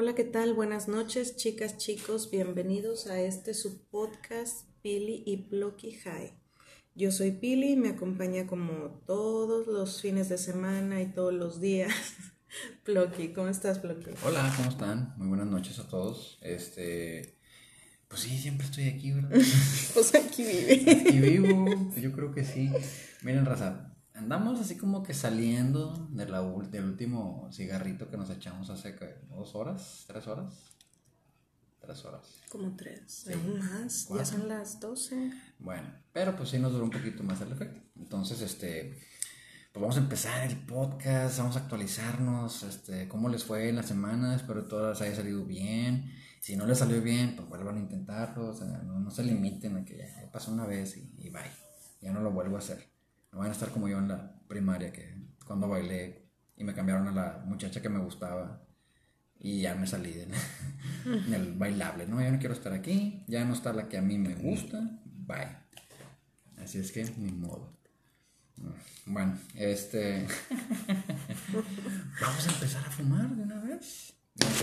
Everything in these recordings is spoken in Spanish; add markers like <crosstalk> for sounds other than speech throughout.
Hola, ¿qué tal? Buenas noches, chicas, chicos. Bienvenidos a este subpodcast Pili y Plocky High. Yo soy Pili, me acompaña como todos los fines de semana y todos los días. <laughs> Plocky, ¿cómo estás, Plocky? Hola, ¿cómo están? Muy buenas noches a todos. Este, pues sí, siempre estoy aquí, ¿verdad? <laughs> pues aquí vive. Aquí vivo, yo creo que sí. Miren, raza, andamos así como que saliendo de la, del último cigarrito que nos echamos hace dos horas, tres horas. Tres horas. Como tres, aún más, ya son las doce. Bueno, pero pues sí nos duró un poquito más el efecto. Entonces, este, pues vamos a empezar el podcast, vamos a actualizarnos, este, cómo les fue en la semana, espero que todas haya salido bien. Si no les salió bien, pues vuelvan a intentarlo, o sea, no, se limiten a que ya, pasó una vez y, y bye, ya no lo vuelvo a hacer. No van a estar como yo en la primaria, que cuando bailé y me cambiaron a la muchacha que me gustaba y ya me salí de, en el bailable, ¿no? Ya no quiero estar aquí, ya no está la que a mí me gusta, bye. Así es que, ni modo. Bueno, este. <laughs> Vamos a empezar a fumar de una vez.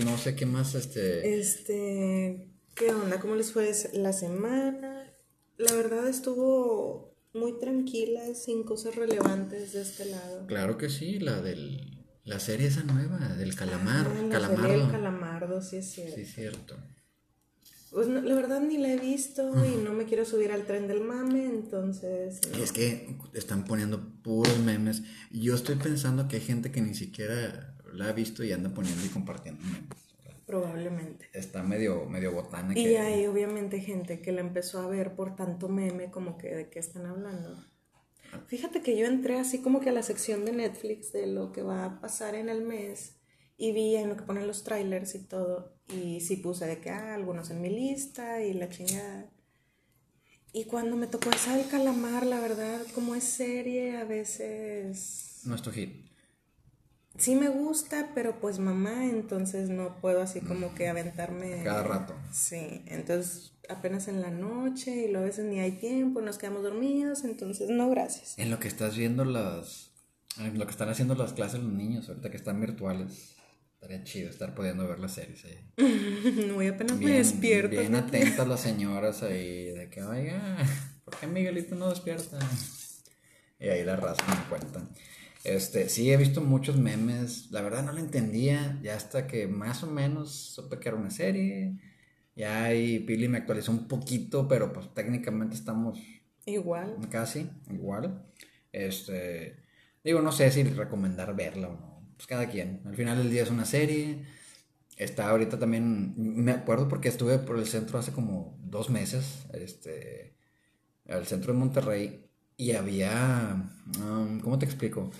No, sé qué más, este. Este. ¿Qué onda? ¿Cómo les fue la semana? La verdad estuvo muy tranquila, sin cosas relevantes de este lado. Claro que sí, la del la serie esa nueva, del calamar, ah, calamardo. calamardo, sí es cierto. Sí es cierto. Pues la verdad ni la he visto y no me quiero subir al tren del mame, entonces... Y es que están poniendo puros memes. Yo estoy pensando que hay gente que ni siquiera la ha visto y anda poniendo y compartiendo memes. Probablemente. Está medio, medio botana. Y hay obviamente gente que la empezó a ver por tanto meme como que de qué están hablando. Fíjate que yo entré así como que a la sección de Netflix de lo que va a pasar en el mes y vi en lo que ponen los trailers y todo y sí puse de que ah, algunos en mi lista y la chingada. Y cuando me tocó esa del calamar, la verdad, como es serie, a veces... No es tu hit sí me gusta, pero pues mamá, entonces no puedo así como que aventarme. Cada rato. Sí, entonces apenas en la noche y luego a veces ni hay tiempo, nos quedamos dormidos, entonces no, gracias. En lo que estás viendo las. En lo que están haciendo las clases los niños, ahorita que están virtuales. Estaría chido estar pudiendo ver las series ahí. <laughs> no, y apenas me despierto. Bien atentas las señoras ahí, de que, oiga, ¿por qué Miguelito no despierta? Y ahí la raza me cuentan. Este, sí, he visto muchos memes. La verdad no lo entendía. Ya hasta que más o menos supe que era una serie. Ya ahí Pili me actualizó un poquito, pero pues técnicamente estamos. Igual. Casi, igual. Este. Digo, no sé si recomendar verla o no. Pues cada quien. Al final del día es una serie. Está ahorita también. Me acuerdo porque estuve por el centro hace como dos meses. Este. Al centro de Monterrey. Y había. Um, ¿Cómo te explico?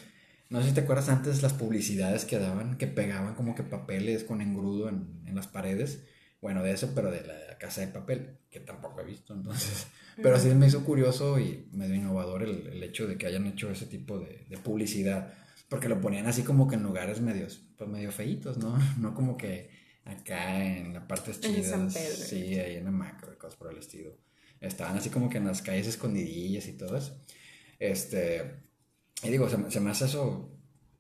No sé si te acuerdas antes las publicidades que daban, que pegaban como que papeles con engrudo en, en las paredes. Bueno, de eso, pero de la casa de papel, que tampoco he visto, entonces. <laughs> Pero sí me hizo curioso y medio innovador el, el hecho de que hayan hecho ese tipo de, de, publicidad. Porque lo ponían así como que en lugares medios, pues medio feitos, ¿no? <laughs> No como que acá en la parte chida. Sí, ahí en la macro y cosas por el estilo. Estaban así como que en las calles escondidillas y todo eso. Este. Y digo, se, me hace eso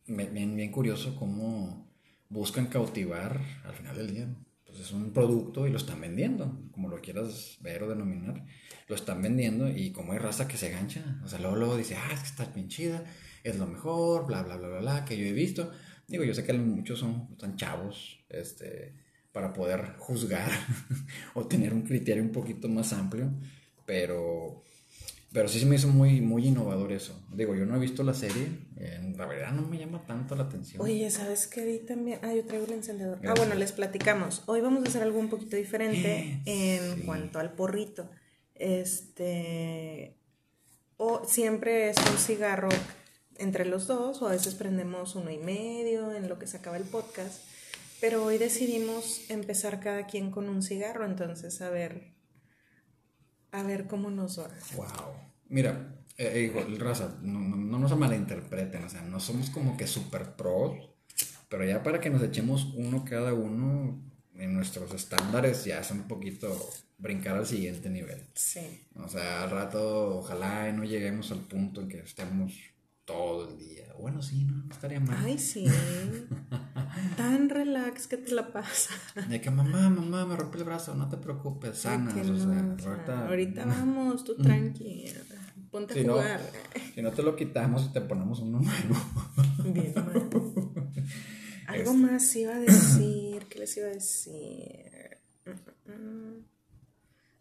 bien, bien curioso cómo buscan cautivar al final del día. Pues es un producto y lo están vendiendo, como lo quieras ver o denominar. Lo están vendiendo y como hay raza que se gancha, o sea, luego, luego dice, ah, es que está bien chida, es lo mejor, bla, bla, bla, bla, bla, que yo he visto. Digo, yo sé que muchos son tan chavos, este, para poder juzgar <laughs> o tener un criterio un poquito más amplio, pero pero sí se me hizo muy, muy innovador eso. Digo, yo no he visto la serie, la verdad no me llama tanto la atención. Oye, ¿sabes qué vi también? Ah, yo traigo el encendedor. Ah, bueno, les platicamos. Hoy vamos a hacer algo un poquito diferente <gasps> en cuanto al porrito. Este. O siempre es un cigarro entre los dos, o a veces prendemos uno y medio en lo que se acaba el podcast. Pero hoy decidimos empezar cada quien con un cigarro, entonces a ver a ver cómo nos va. Wow. Mira, eh, eh raza, no, no, nos malinterpreten, o sea, no somos como que super pros, pero ya para que nos echemos uno cada uno en nuestros estándares ya es un poquito brincar al siguiente nivel. Sí. O sea, al rato ojalá no lleguemos al punto en que estemos todo el día. Bueno, sí, no, no estaría mal. Ay, sí. <laughs> Tan relax que te la pasa. De que mamá, mamá, me rompí el brazo, no te preocupes, sanas. No, sea, o sea, ahorita, ahorita <laughs> vamos, tú tranquila. Ponte Si a no- si no te lo quitamos y te ponemos uno nuevo. Bien mal. <laughs> Algo Este. más iba a decir. ¿Qué les iba a decir?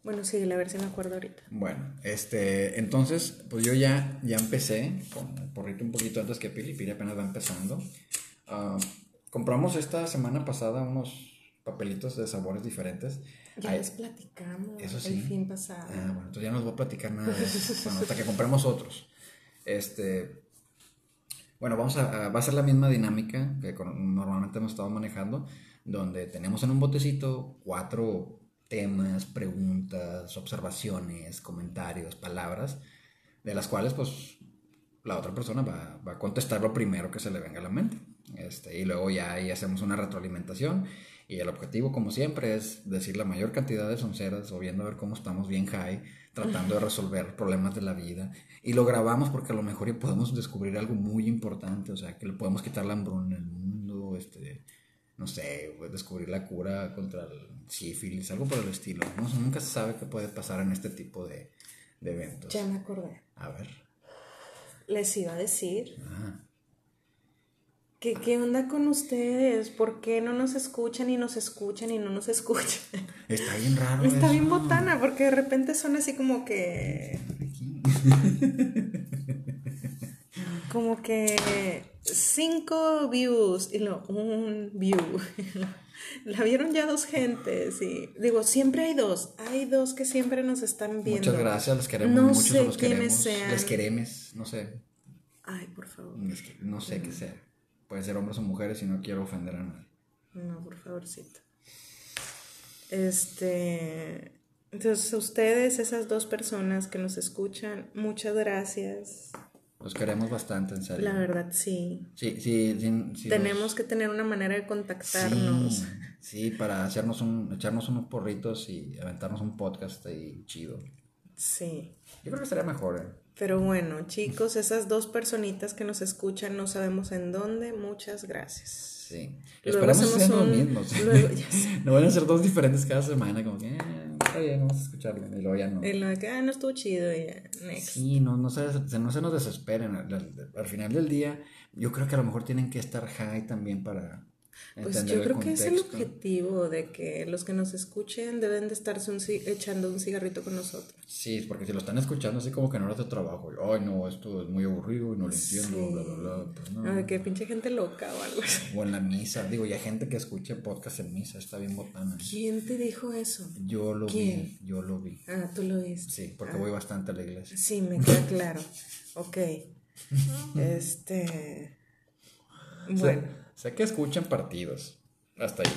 Bueno, sí, a ver si me acuerdo ahorita. Bueno, este, entonces, pues yo ya, ya empecé con el porrito un poquito antes que Pili, Pili apenas va empezando. Ah, compramos esta semana pasada unos papelitos de sabores diferentes. Ya Ay, les platicamos eso sí. el fin pasado. Ah, bueno, entonces ya no les voy a platicar nada de eso. <laughs> Bueno, hasta que compremos otros. Este. Bueno, vamos a, a- va a ser la misma dinámica que con- normalmente hemos estado manejando, donde tenemos en un botecito cuatro temas, preguntas, observaciones, comentarios, palabras, de las cuales pues la otra persona va, va a contestar lo primero que se le venga a la mente. Este, y luego ya ahí hacemos una retroalimentación y el objetivo como siempre es decir la mayor cantidad de sonceras o viendo a ver cómo estamos bien high, tratando de resolver problemas de la vida. Y lo grabamos porque a lo mejor ya podemos descubrir algo muy importante, o sea, que le podemos quitar la hambruna en el mundo, este, no sé, pues, descubrir la cura contra el sífilis, algo por el estilo. ¿no? O sea, nunca se sabe qué puede pasar en este tipo de, de eventos. Ya me acordé. A ver. Les iba a decir Ah. Que qué onda con ustedes, por qué no nos escuchan y nos escuchan y no nos escuchan. Está bien raro. Está eso. bien botana, porque de repente son así como que. <laughs> Como que cinco views y lo un view. <laughs> La vieron ya dos gentes y digo, siempre hay dos. Hay dos que siempre nos están viendo. Muchas gracias, les queremos No mucho, sé los quiénes queremos. sean. Les queremos, no sé, Ay, por favor. no sé qué sea. Puede ser hombres o mujeres y no quiero ofender a nadie. No, por favorcito. Este. Entonces, ustedes, esas dos personas que nos escuchan, muchas gracias. Los queremos bastante, en serio. La verdad, sí. Sí, sí, sí, sí, Tenemos los- que tener una manera de contactarnos. Sí, para hacernos un, echarnos unos porritos y aventarnos un podcast ahí chido. Sí. Yo creo que estaría mejor, ¿eh? Pero bueno, chicos, esas dos personitas que nos escuchan, no sabemos en dónde, muchas gracias. Sí. Luego Esperamos hacemos sean los un- mismos. luego- ya <laughs> sé. no van a ser dos diferentes cada semana, como que, eh, está bien, vamos a escucharlo. Y luego ya no. Y de que, ah, no estuvo chido, y ya, next. Sí, no, no, se, se- no se nos desesperen. Al, al- al final del día, yo creo que a lo mejor tienen que estar high también para Pues yo creo que es el objetivo de que los que nos escuchen deben de estarse un echando un cigarrito con nosotros. Sí, porque si lo están escuchando así como que no es de trabajo. Ay, no, esto es muy aburrido y no lo entiendo, Sí. bla, bla, bla. Pues no. Que pinche gente loca o algo así. O en la misa. Digo, y hay gente que escucha podcast en misa, está bien botana. ¿Quién te dijo eso? Yo lo ¿Quién? vi, yo lo vi. Ah, tú lo viste. Sí, porque Ah. voy bastante a la iglesia. Sí, me queda claro. Ok. <laughs> Este. Bueno, sé que escuchan partidos. Hasta ahí.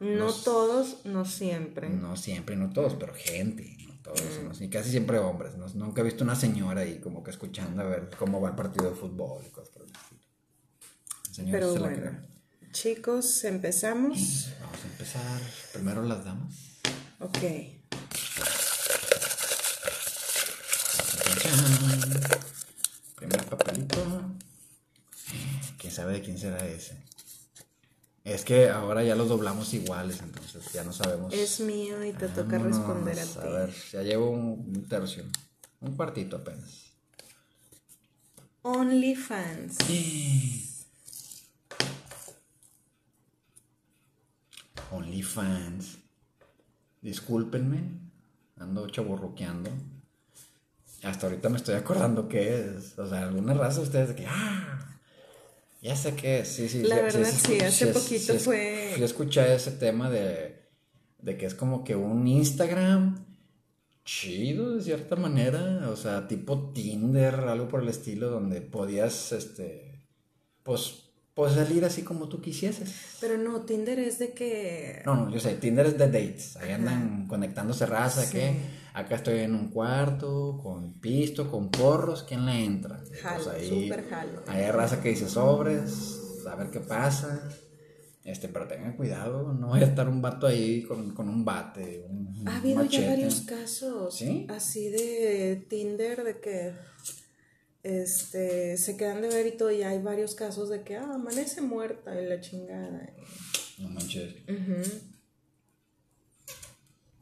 no todos, no siempre. No siempre, no todos, pero gente, no todos, ¿no? y casi siempre hombres. ¿no? Nunca he visto una señora ahí como que escuchando a ver cómo va el partido de fútbol y cosas por el estilo. Pero se la bueno, chicos, empezamos. Vamos a empezar. Primero las damas. Ok. Sabe de quién será ese? Es que ahora ya los doblamos iguales, entonces ya no sabemos. Es mío y te toca Vámonos, responder a A ti. ver, ya llevo un, un tercio. Un cuartito apenas. OnlyFans. OnlyFans. Discúlpenme, ando chaborroqueando. Hasta ahorita me estoy acordando qué es. O sea, alguna raza de ustedes de que, ah, ya sé qué es. Sí, sí, La sí, verdad, sí, hace es- poquito es- fue- sí escuché ese tema de, de que es como que un Instagram chido de cierta manera. O sea, tipo Tinder, algo por el estilo, donde podías, este, pues, pues salir así como tú quisieses. Pero no, Tinder es de que. No, no, yo sé, Tinder es de dates. Ahí andan conectándose raza, Sí. que acá estoy en un cuarto, con pisto, con porros, ¿quién le entra? Jalo, Pues ahí, súper jalo. ahí hay raza que dice sobres, a ver qué pasa. Este, pero tengan cuidado, no vaya a estar un vato ahí con, con un bate, un, Ha habido machete. ya varios casos ¿Sí? así de Tinder de que este, se quedan de ver y todo, y hay varios casos de que, ah, amanece muerta y la chingada. No manches.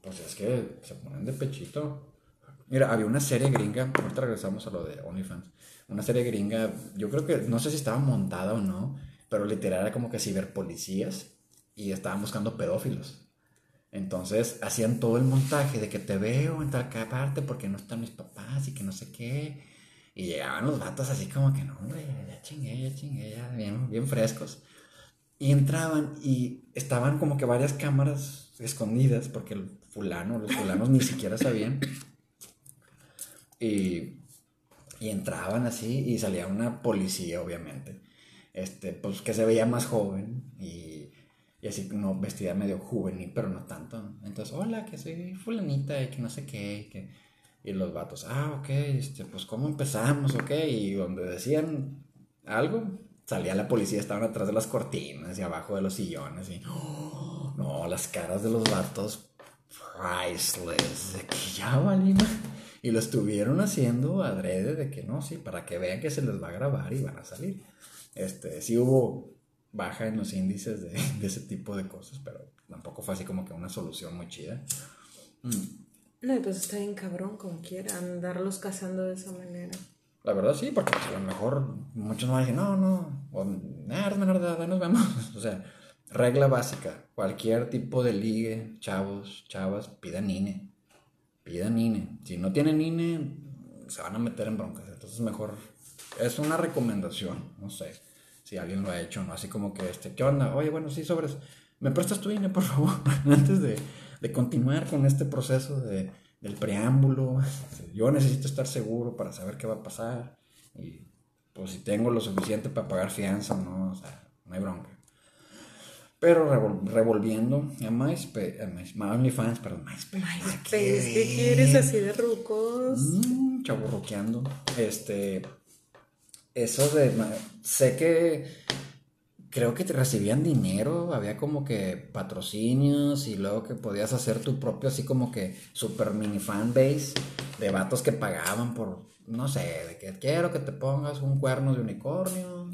Pues es que se ponen de pechito. Mira, había una serie gringa, ahorita regresamos a lo de OnlyFans. Una serie gringa, yo creo que, no sé si estaba montada o no, pero literal era como que ciberpolicías y estaban buscando pedófilos. Entonces hacían todo el montaje de que te veo en tal parte porque no están mis papás y que no sé qué. Y llegaban los vatos así como que no, hombre, ya chingué, ya chingué, ya bien, bien frescos. Y entraban y estaban como que varias cámaras escondidas porque el fulano, los fulanos ni siquiera sabían. Y, y entraban así y salía una policía, obviamente. Este, pues que se veía más joven y, y así vestida medio juvenil, pero no tanto. Entonces, hola, que soy fulanita y que no sé qué, que y los vatos, ah, ok, este, pues cómo empezamos, ok. Y donde decían algo, salía la policía, estaban atrás de las cortinas y abajo de los sillones. Y no, las caras de los vatos, priceless, de que ya valima. Y lo estuvieron haciendo adrede de que no, sí, para que vean que se les va a grabar y van a salir. Este, sí hubo baja en los índices de, <laughs> ese tipo de cosas, pero tampoco fue así como que una solución muy chida. Mm. No, pues está bien cabrón como quiera andarlos cazando de esa manera. La verdad sí, porque a lo mejor muchos no van a decir, no, no, o, eres menor de edad, nos vemos. <laughs> o sea, regla básica, cualquier tipo de ligue, chavos, chavas, pidan INE. Pidan INE. Si no tienen INE, se van a meter en broncas. Entonces mejor, es una recomendación, no sé si alguien lo ha hecho, ¿no? Así como que, este, ¿qué onda? Oye, bueno, sí, sobres, ¿me prestas tu INE, por favor? <laughs> Antes de de continuar con este proceso de, del preámbulo. Yo necesito estar seguro para saber qué va a pasar. Y pues si tengo lo suficiente para pagar fianza no, o no hay bronca. Pero revolviendo a MySpace, a OnlyFans, perdón, MySpace. MySpace, ¿qué quieres así de rucos? Mm, Este, eso de, sé que creo que te recibían dinero, había como que patrocinios y luego que podías hacer tu propio así como que super mini fan base de vatos que pagaban por, no sé, de que quiero que te pongas un cuerno de unicornio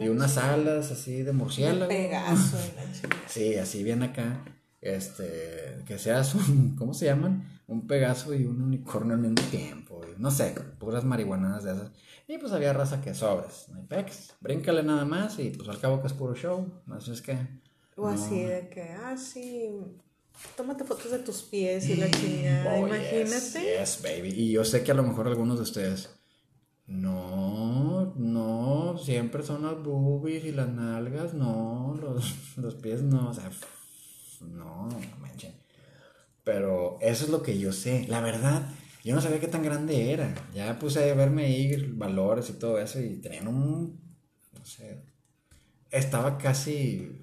y unas alas así de murciélago. Pegaso <laughs> Sí, así bien acá. Este, que seas un, ¿cómo se llaman? Un pegaso y un unicornio al mismo tiempo. no sé, puras marihuanadas de esas. Y pues había raza que sobres, no hay pex, bríncale nada más y pues al cabo que es puro show, así es que... O así de que, ah, sí, tómate fotos de tus pies y la chingada, oh, imagínate. Yes, baby. Y yo sé que a lo mejor algunos de ustedes, no, no, siempre son las boobies y las nalgas, no, los, los pies no, o sea, no, no manchen. Pero eso es lo que yo sé, la verdad yo no sabía qué tan grande era. Ya puse a verme ahí valores y todo eso y tenían un, no sé, estaba casi,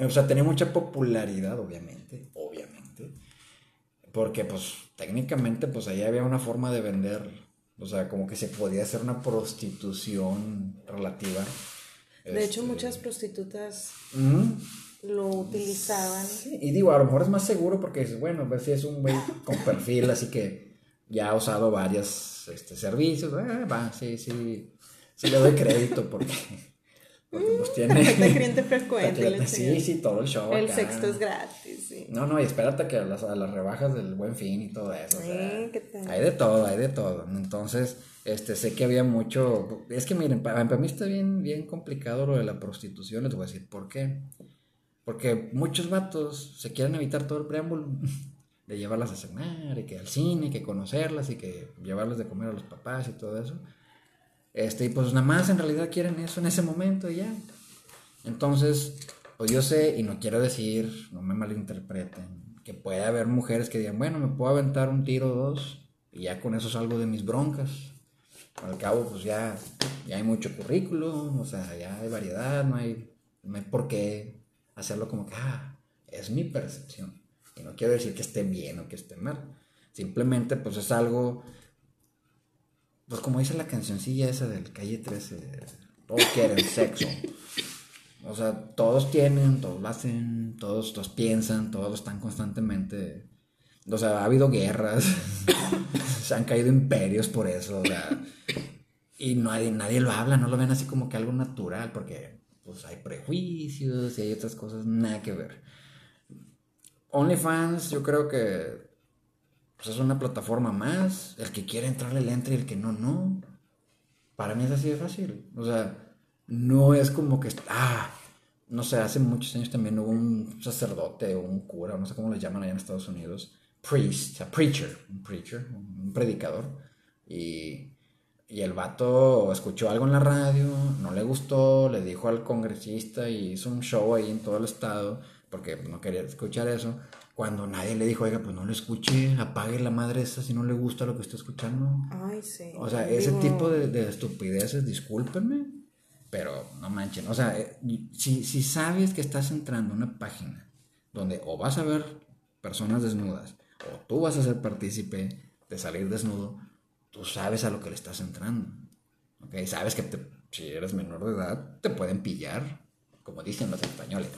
o sea, tenía mucha popularidad, obviamente, obviamente, porque pues técnicamente pues ahí había una forma de vender, o sea, como que se podía hacer una prostitución relativa. De hecho, este, muchas prostitutas lo utilizaban. y digo, a lo mejor es más seguro porque bueno, ver si es un güey con perfil, así que ya ha usado varios este, servicios, eh, va, sí, sí, sí le doy crédito porque, porque pues tiene... <laughs> cliente frecuente. sí, sí, todo el show. El sexto es gratis, sí. No, no, y espérate que a las, a las rebajas del buen fin y todo eso. Hay de todo, hay de todo. Entonces, este, sé que había mucho... Es que miren, para, para mí está bien, bien complicado lo de la prostitución, les voy a decir por qué. Porque muchos vatos se quieren evitar todo el preámbulo <laughs> de llevarlas a cenar y que al cine, y que conocerlas y que llevarlas de comer a los papás y todo eso. Este, y pues nada más en realidad quieren eso en ese momento y ya. Entonces, pues yo sé, y no quiero decir, no me malinterpreten, que puede haber mujeres que digan, bueno, me puedo aventar un tiro o dos y ya con eso salgo de mis broncas. Al cabo, pues ya, ya hay mucho currículum, o sea, ya hay variedad, no hay, no hay por qué hacerlo como que, ah, es mi percepción. Y no quiero decir que esté bien o que esté mal. Simplemente, pues es algo. Pues como dice la cancioncilla esa del calle 13, todos quieren sexo. O sea, todos tienen, todos lo hacen, todos los piensan, todos están constantemente. O sea, ha habido guerras, <laughs> se han caído imperios por eso. O sea, y nadie, nadie lo habla, no lo ven así como que algo natural, porque pues hay prejuicios y hay otras cosas, nada que ver. OnlyFans, yo creo que pues, es una plataforma más. El que quiere entrarle le entra y el que no, no. Para mí es así de fácil. O sea, no es como que, ah, no sé, hace muchos años también hubo un sacerdote o un cura, no sé cómo le llaman allá en Estados Unidos, priest, a preacher, un preacher, un predicador. Y, y el vato escuchó algo en la radio, no le gustó, le dijo al congresista y hizo un show ahí en todo el estado, porque no quería escuchar eso. Cuando nadie le dijo, oiga, pues no lo escuche, apague la madre esa si no le gusta lo que está escuchando. Ay, sí. O sea, ese tipo de, de estupideces, discúlpenme, pero no manchen, o sea, eh, si, si sabes que estás entrando a una página donde o vas a ver personas desnudas o tú vas a ser partícipe de salir desnudo, tú sabes a lo que le estás entrando. ¿Ok? Sabes que si eres menor de edad, te pueden pillar, como dicen los españoles.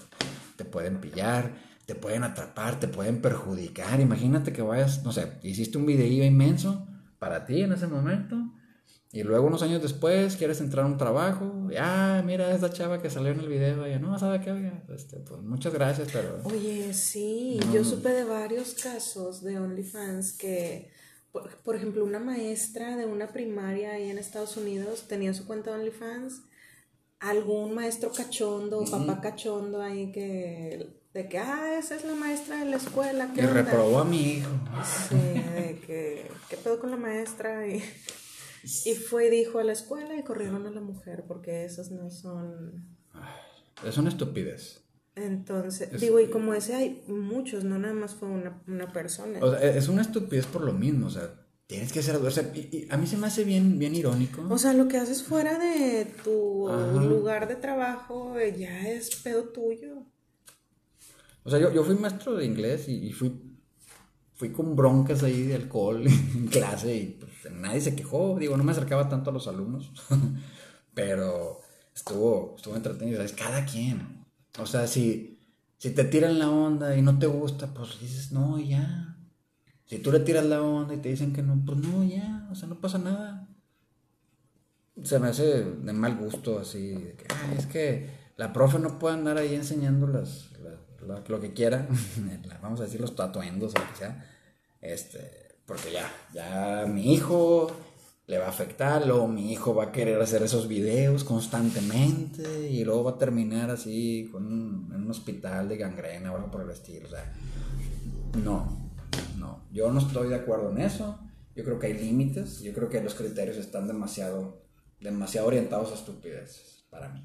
Te pueden pillar, te pueden atrapar, te pueden perjudicar. Imagínate que vayas, no sé, hiciste un video inmenso para ti en ese momento y luego unos años después quieres entrar a un trabajo, y, ah, mira esa chava que salió en el video, y no, ¿sabe qué? este, pues muchas gracias, pero... Oye, sí, yo supe de varios casos de OnlyFans que, por, ejemplo, una maestra de una primaria ahí en Estados Unidos tenía su cuenta de OnlyFans, algún maestro cachondo o papá cachondo ahí que de que, ah, esa es la maestra de la escuela. Que reprobó a mi hijo. Sí, de que, ¿qué pedo con la maestra? Y y fue y dijo a la escuela y corrieron a la mujer porque esas no son... Es una estupidez. Entonces, digo, y como ese hay muchos, no nada más fue una, una persona. O sea, es una estupidez por lo mismo, o sea, tienes que hacer. O sea, y, a mí se me hace bien, bien irónico. O sea, lo que haces fuera de tu lugar de trabajo eh, ya es pedo tuyo. O sea, yo, yo fui maestro de inglés y, fui fui con broncas ahí de alcohol <laughs> en clase y pues, nadie se quejó. Digo, no me acercaba tanto a los alumnos, <laughs> pero estuvo, estuvo entretenido. ¿sabes? Cada quien. O sea, si, si te tiran la onda y no te gusta, pues dices, no, ya. Si tú le tiras la onda y te dicen que no, pues no, ya. O sea, no pasa nada. Se me hace de mal gusto así, es que la profe no puede andar ahí enseñando las, lo, que quiera, <laughs> vamos a decir los tatuendos o sea, este, porque ya, ya mi hijo le va a afectar, luego mi hijo va a querer hacer esos videos constantemente y luego va a terminar así con en un hospital de gangrena o algo por el estilo, o sea, no, no, yo no estoy de acuerdo en eso, yo creo que hay límites, yo creo que los criterios están demasiado, demasiado orientados a estupideces para mí.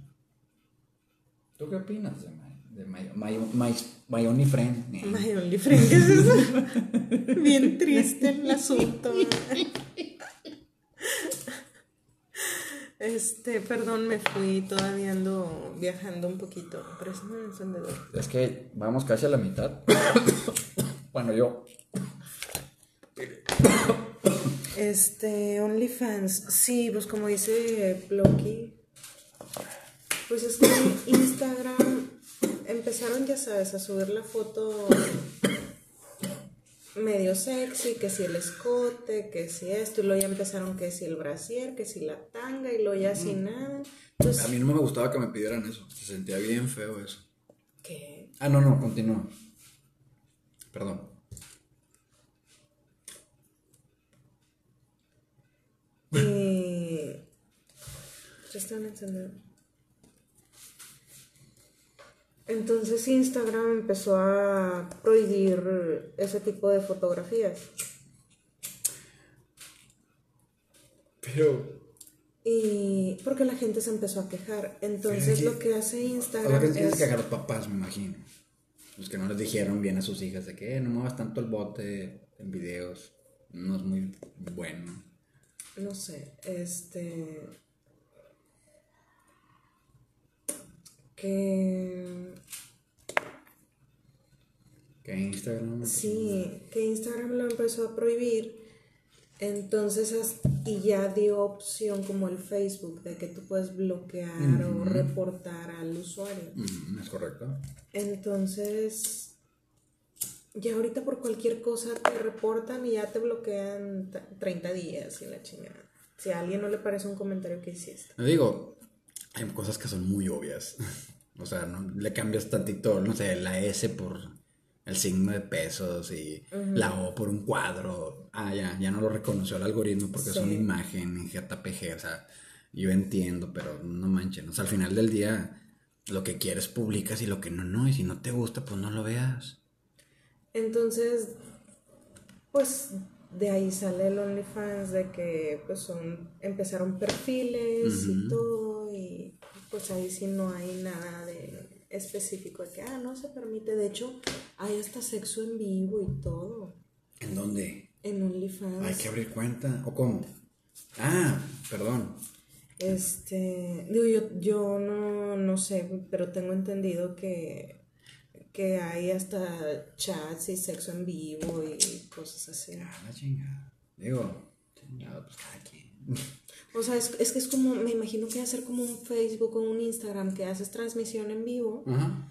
¿Tú qué opinas, de de My, my, my, my Only Friend. My Only Friend, ¿qué es eso? <laughs> Bien triste el asunto. Este, perdón, me fui, todavía ando viajando un poquito. Préstame el encendedor. Es que vamos casi a la mitad. <coughs> bueno, yo. Este, OnlyFans. Sí, pues como dice Blocky. Pues es que Instagram empezaron, ya sabes, a subir la foto medio sexy, que si el escote, que si esto, y luego ya empezaron que si el brasier, que si la tanga, y luego ya sin nada. a mí no me gustaba que me pidieran eso, se sentía bien feo eso. ¿Qué? Ah, no, no, continúa. Perdón. Y... Ya están encendidos. Entonces Instagram empezó a prohibir ese tipo de fotografías. Pero... Y porque la gente se empezó a quejar. Entonces lo que hace Instagram... que es... que quejar los papás, me imagino. Los que no les dijeron bien a sus hijas de que eh, no muevas tanto el bote en videos. No es muy bueno. No sé, este que... Que Instagram... Sí, que Instagram lo empezó a prohibir. Entonces, y ya dio opción como el Facebook, de que tú puedes bloquear o reportar al usuario. es correcto. Entonces, ya ahorita por cualquier cosa te reportan y ya te bloquean 30 días y la chingada. Si a alguien no le parece un comentario que hiciste. Yo digo, hay cosas que son muy obvias. <laughs> O sea, no le cambias tantito, no sé, la S por el signo de pesos y la O por un cuadro. Ah, ya, ya no lo reconoció el algoritmo porque es una imagen en JPG. O sea, yo entiendo, pero no manchen. O sea, al final del día, lo que quieres publicas y lo que no, no. Y si no te gusta, pues no lo veas. Entonces, pues de ahí sale el OnlyFans de que pues son, empezaron perfiles y todo y pues ahí sí no hay nada de específico de que, ah, no se permite. De hecho, hay hasta sexo en vivo y todo ¿En dónde? en OnlyFans. Hay que abrir cuenta. ¿O cómo? Ah, perdón. Este, digo, yo, yo no, no sé, pero tengo entendido que, que hay hasta chats y sexo en vivo y cosas así. Ah, la chingada. Digo, chingada, pues cada quien. O sea, es, es que es como, me imagino que ser como un Facebook o un Instagram que haces transmisión en vivo Ajá.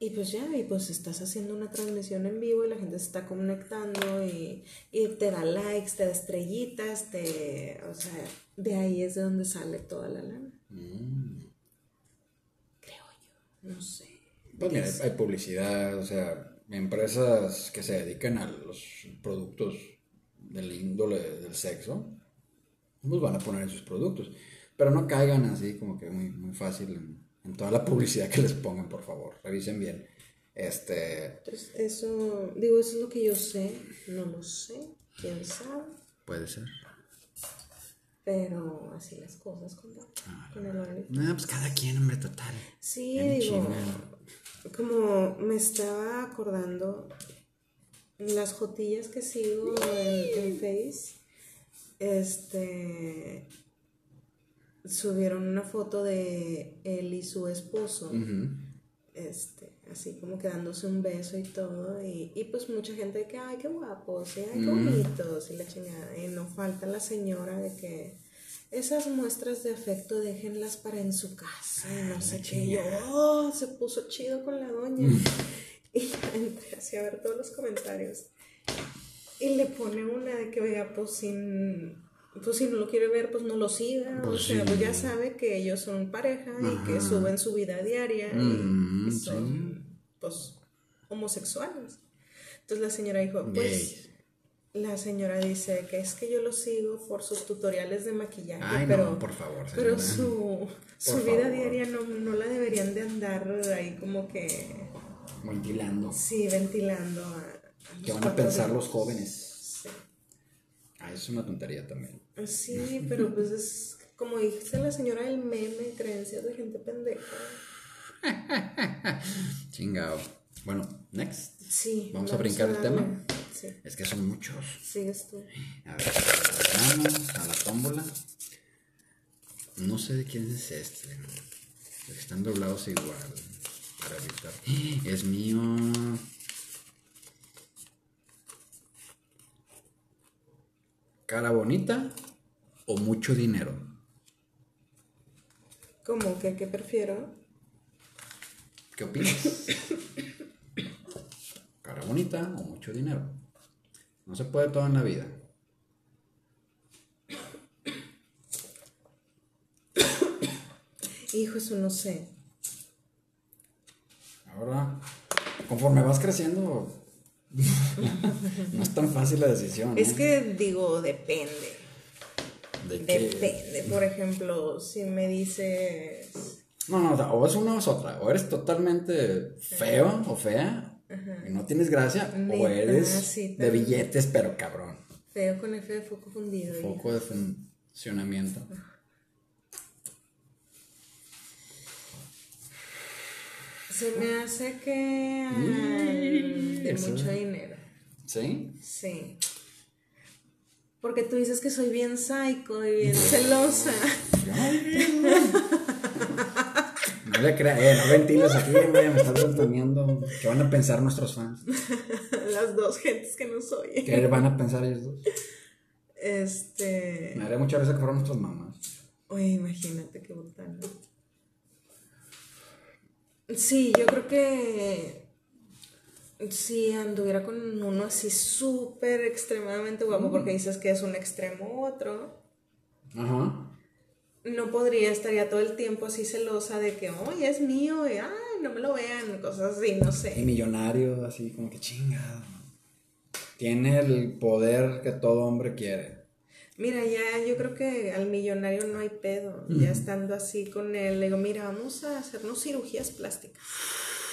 y pues ya, y pues estás haciendo una transmisión en vivo y la gente se está conectando y, y te da likes, te da estrellitas, te, o sea, de ahí es de donde sale toda la lana. Mm. Creo yo, no sé. Pues mira, hay, hay publicidad, o sea, empresas que se dedican a los productos del índole del sexo, pues van a poner en sus productos. Pero no caigan así como que muy, muy fácil en, en toda la publicidad que les pongan, por favor. Revisen bien. Este, Entonces, eso, digo, eso es lo que yo sé, no lo sé, quién sabe, puede ser. pero así las cosas con, con el OnlyFans. No, pues cada quien, hombre, total. Sí, digo. Como me estaba acordando, las jotillas que sigo en, en Face, este, subieron una foto de él y su esposo, este, así como que dándose un beso y todo, y, y pues mucha gente de que, ay, qué guapos, y ay, qué bonitos, y la chingada, y no falta la señora de que esas muestras de afecto déjenlas para en su casa, y no sé qué, y yo, oh, se puso chido con la doña, <laughs> y ya entré así a ver todos los comentarios, y le pone una de que vea, pues sin... Pues si no lo quiere ver, pues no lo siga. o Pues sea, sí. pues ya sabe que ellos son pareja y que suben su vida diaria y- Mm, y, son pues homosexuales. Entonces la señora dijo, pues. La señora dice que es que yo lo sigo por sus tutoriales de maquillaje, Ay, pero, no, por favor. pero su, su Por vida favor. diaria no, no la deberían de andar ahí como que, Ventilando. sí, ventilando. A, ¿Qué van a pensar los jóvenes? Sí. Ah, eso es una tontería también. Sí, pero pues es como dice la señora del meme, creencias de gente pendeja. <laughs> Chingado. Bueno, next. Sí. Vamos a brincar el tema. Sí, Es que son muchos. sigues tú. A ver, vamos a la tómbola. No sé de quién es este. Están doblados igual. Para evitar. Es mío. ¿Cara bonita o mucho dinero? ¿Cómo que qué prefiero? ¿Qué opinas? ¿Cara bonita o mucho dinero? No se puede todo en la vida. Hijo, eso no sé. Ahora, conforme vas creciendo, <laughs> no es tan fácil la decisión. Es ¿eh? que digo, depende. ¿De? Depende. Por ejemplo, si me dices. No, no, o es una o es otra. O eres totalmente feo o fea y no tienes gracia, o Neta, eres sí, de billetes, pero cabrón. Feo con F de foco fundido. Foco de funcionamiento. Se me hace que. ay, de mucho dinero. ¿Sí? Sí. Porque tú dices que soy bien psycho y bien celosa. No le creas, eh, no ventiles aquí, güey, me estás ventaneando. ¿Qué van a pensar nuestros fans? <laughs> Las dos gentes que nos oyen. ¿Qué van a pensar ellos dos? Este. Me daría mucha risa que fueran nuestras mamás. Oye, imagínate qué botana. Sí, yo creo que si anduviera con uno así súper extremadamente guapo, porque dices que es un extremo u otro, Ajá. No podría, estaría todo el tiempo así celosa de que, oye, es mío, y ay, no me lo vean, cosas así, no Y sé. millonario, así como que chingado. Tiene el poder que todo hombre quiere. Mira, ya yo creo que al millonario no hay pedo, ya estando así con él, le digo, mira, vamos a hacernos cirugías plásticas.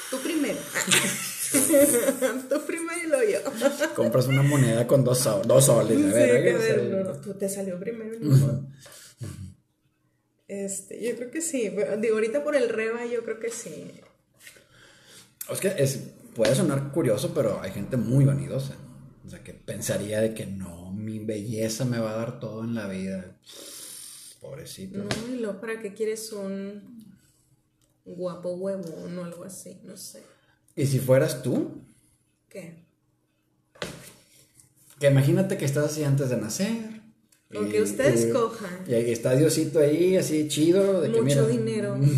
Tú primero. <laughs> Tú primero y luego yo. Compras una moneda con dos, dos soles. A ver, no, no, tú te salió primero. modo. Este, yo creo que sí. Digo, ahorita por el reba, yo creo que sí. Es que es, puede sonar curioso, pero hay gente muy vanidosa. O sea, que pensaría de que no, mi belleza me va a dar todo en la vida. Pobrecito. No, y luego, ¿para qué quieres un guapo huevón o algo así? No sé. Y si fueras tú, ¿Qué? que imagínate que estás así antes de nacer. Y- que ustedes y- cojan. Y ahí está Diosito ahí, así chido. De que, Mucho mira, dinero. <laughs>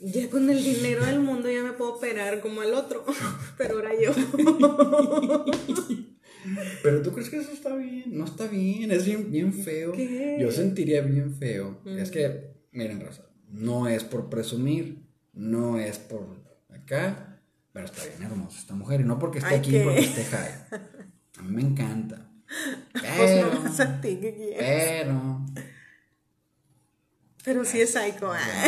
Ya con el dinero del mundo ya me puedo operar como al otro. <laughs> Pero ahora yo. <laughs> Pero tú crees que eso está bien, no está bien, es bien, bien feo. ¿Qué? Yo sentiría bien feo. Es que, miren, Rosa, no es por presumir, no es por acá, pero está bien hermosa esta mujer. Y no porque esté Ay, aquí, ¿qué? porque esté high. A mí me encanta. Pues Pero, no más a ti, ¿qué quieres? pero, Pero sí es psycho. ah.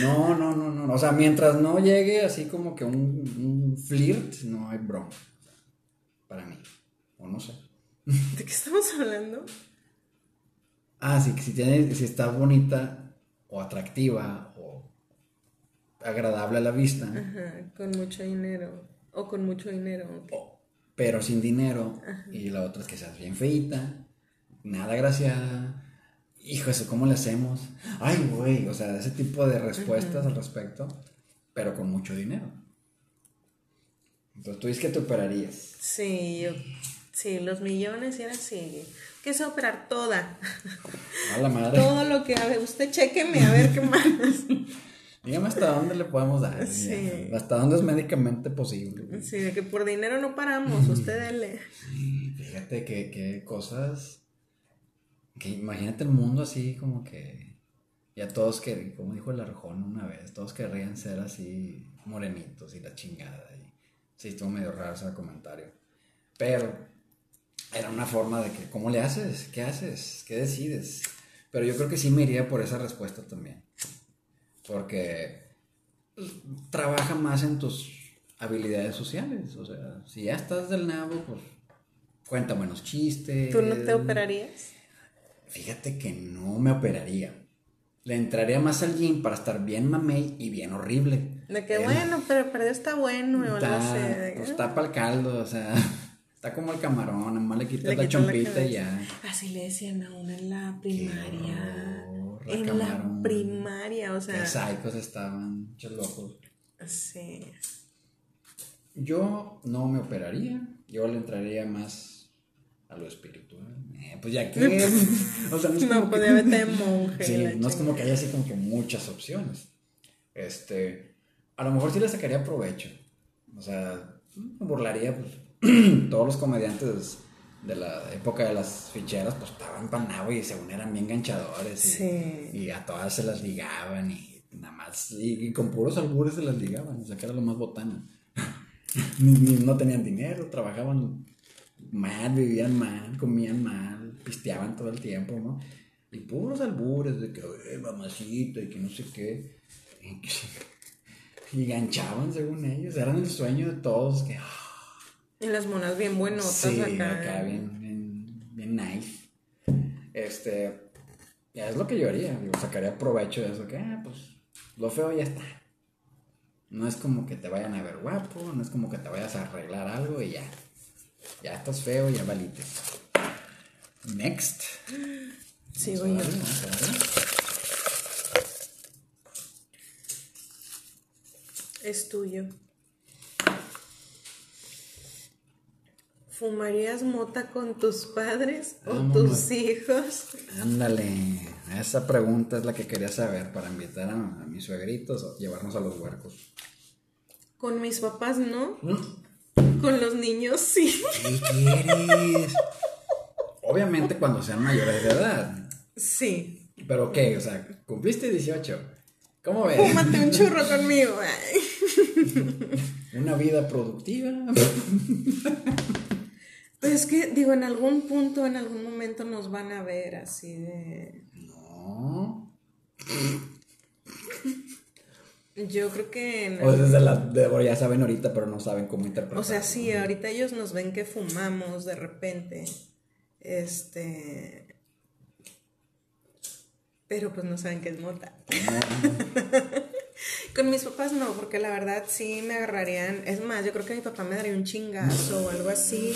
no, no, no, no, no. O sea, mientras no llegue así como que un, un flirt, no hay broma. Para mí. O no sé. ¿De qué estamos hablando? Ah, sí, que si, tiene, si está bonita o atractiva o agradable a la vista, Ajá, con mucho dinero. O con mucho dinero. o- pero sin dinero, y la otra es que seas bien feita, nada graciada. Hijo, eso, ¿cómo le hacemos? Ay, güey, o sea, ese tipo de respuestas al respecto, pero con mucho dinero. Entonces tú dices que te operarías. Sí, yo, sí, los millones y ahora sí. Que es operar toda. A la madre. Todo lo que haga. Usted chequeme a ver qué <laughs> más. Dígame hasta dónde le podemos dar. Sí. ya. Hasta dónde es médicamente posible. Sí, de que por dinero no paramos. Usted dele. Sí, Fíjate que, que cosas. Que imagínate el mundo así como que. Ya todos que, como dijo el Arjón una vez, todos querrían ser así morenitos y la chingada. Y, sí, estuvo medio raro ese comentario. Pero era una forma de que, ¿cómo le haces? ¿Qué haces? ¿Qué decides? Pero yo creo que sí me iría por esa respuesta también. Porque pues, trabaja más en tus habilidades sociales. O sea, si ya estás del nabo, pues cuenta buenos chistes. ¿Tú no te operarías? Fíjate que no me operaría. Le entraría más al gym para estar bien mamey y bien horrible. De que Eh, bueno, pero perdió está bueno Está, de que, pues ah, tapa el caldo, o sea, <laughs> está como el camarón, nomás le quitas le la quitas la chompita y ya. Así le decían a en la primaria. La en la primaria, o sea. psicos estaban, muchos locos. Sí. Yo no me operaría, yo le entraría más a lo espiritual. Eh, pues ya que, o sea, no es <laughs> No, como pues que- vete monje. Sí, no es como que haya así como que muchas opciones. Este, a lo mejor sí le sacaría provecho. O sea, me burlaría, pues, <clears throat> todos los comediantes de la época de las ficheras, pues estaban panabo y según eran bien ganchadores. Y, Sí. y a todas se las ligaban y nada más, y, y con puros albures se las ligaban, o sea, que era lo más botana. <laughs> Ni- ni- no tenían dinero, trabajaban mal, vivían mal, comían mal, pisteaban todo el tiempo, ¿no? Y puros albures de que, "Eh, mamacita, y que no sé qué. Y, <laughs> y ganchaban según ellos, eran el sueño de todos, que Y las monas bien buenotas sí, acá. acá, bien, bien, bien nice. Este, ya es lo que yo haría, digo, sacaría provecho de eso, que, ah, pues, lo feo ya está. No es como que te vayan a ver guapo, no es como que te vayas a arreglar algo y ya. Ya estás feo, ya valite. Next. Sigo Vamos a. Es tuyo. ¿Fumarías mota con tus padres o Vámonos. tus hijos? Ándale, esa pregunta es la que quería saber para invitar a, a mis suegritos o llevarnos a los huercos. Con mis papás no. Con los niños sí. ¿Qué quieres? Obviamente cuando sean mayores de edad. Sí. ¿Pero qué? O sea, cumpliste 18. ¿Cómo ves? Fúmate un churro <laughs> conmigo. Una vida productiva. Pues es que, digo, en algún punto, en algún momento nos van a ver así de. No. Yo creo que. en- O desde la, de- bueno, ya saben ahorita, pero no saben cómo interpretar. O sea, sí, ahorita ellos nos ven que fumamos de repente. Este. Pero pues no saben qué es mota. Con mis papás no, porque la verdad sí me agarrarían. Es más, yo creo que mi papá me daría un chingazo o algo así.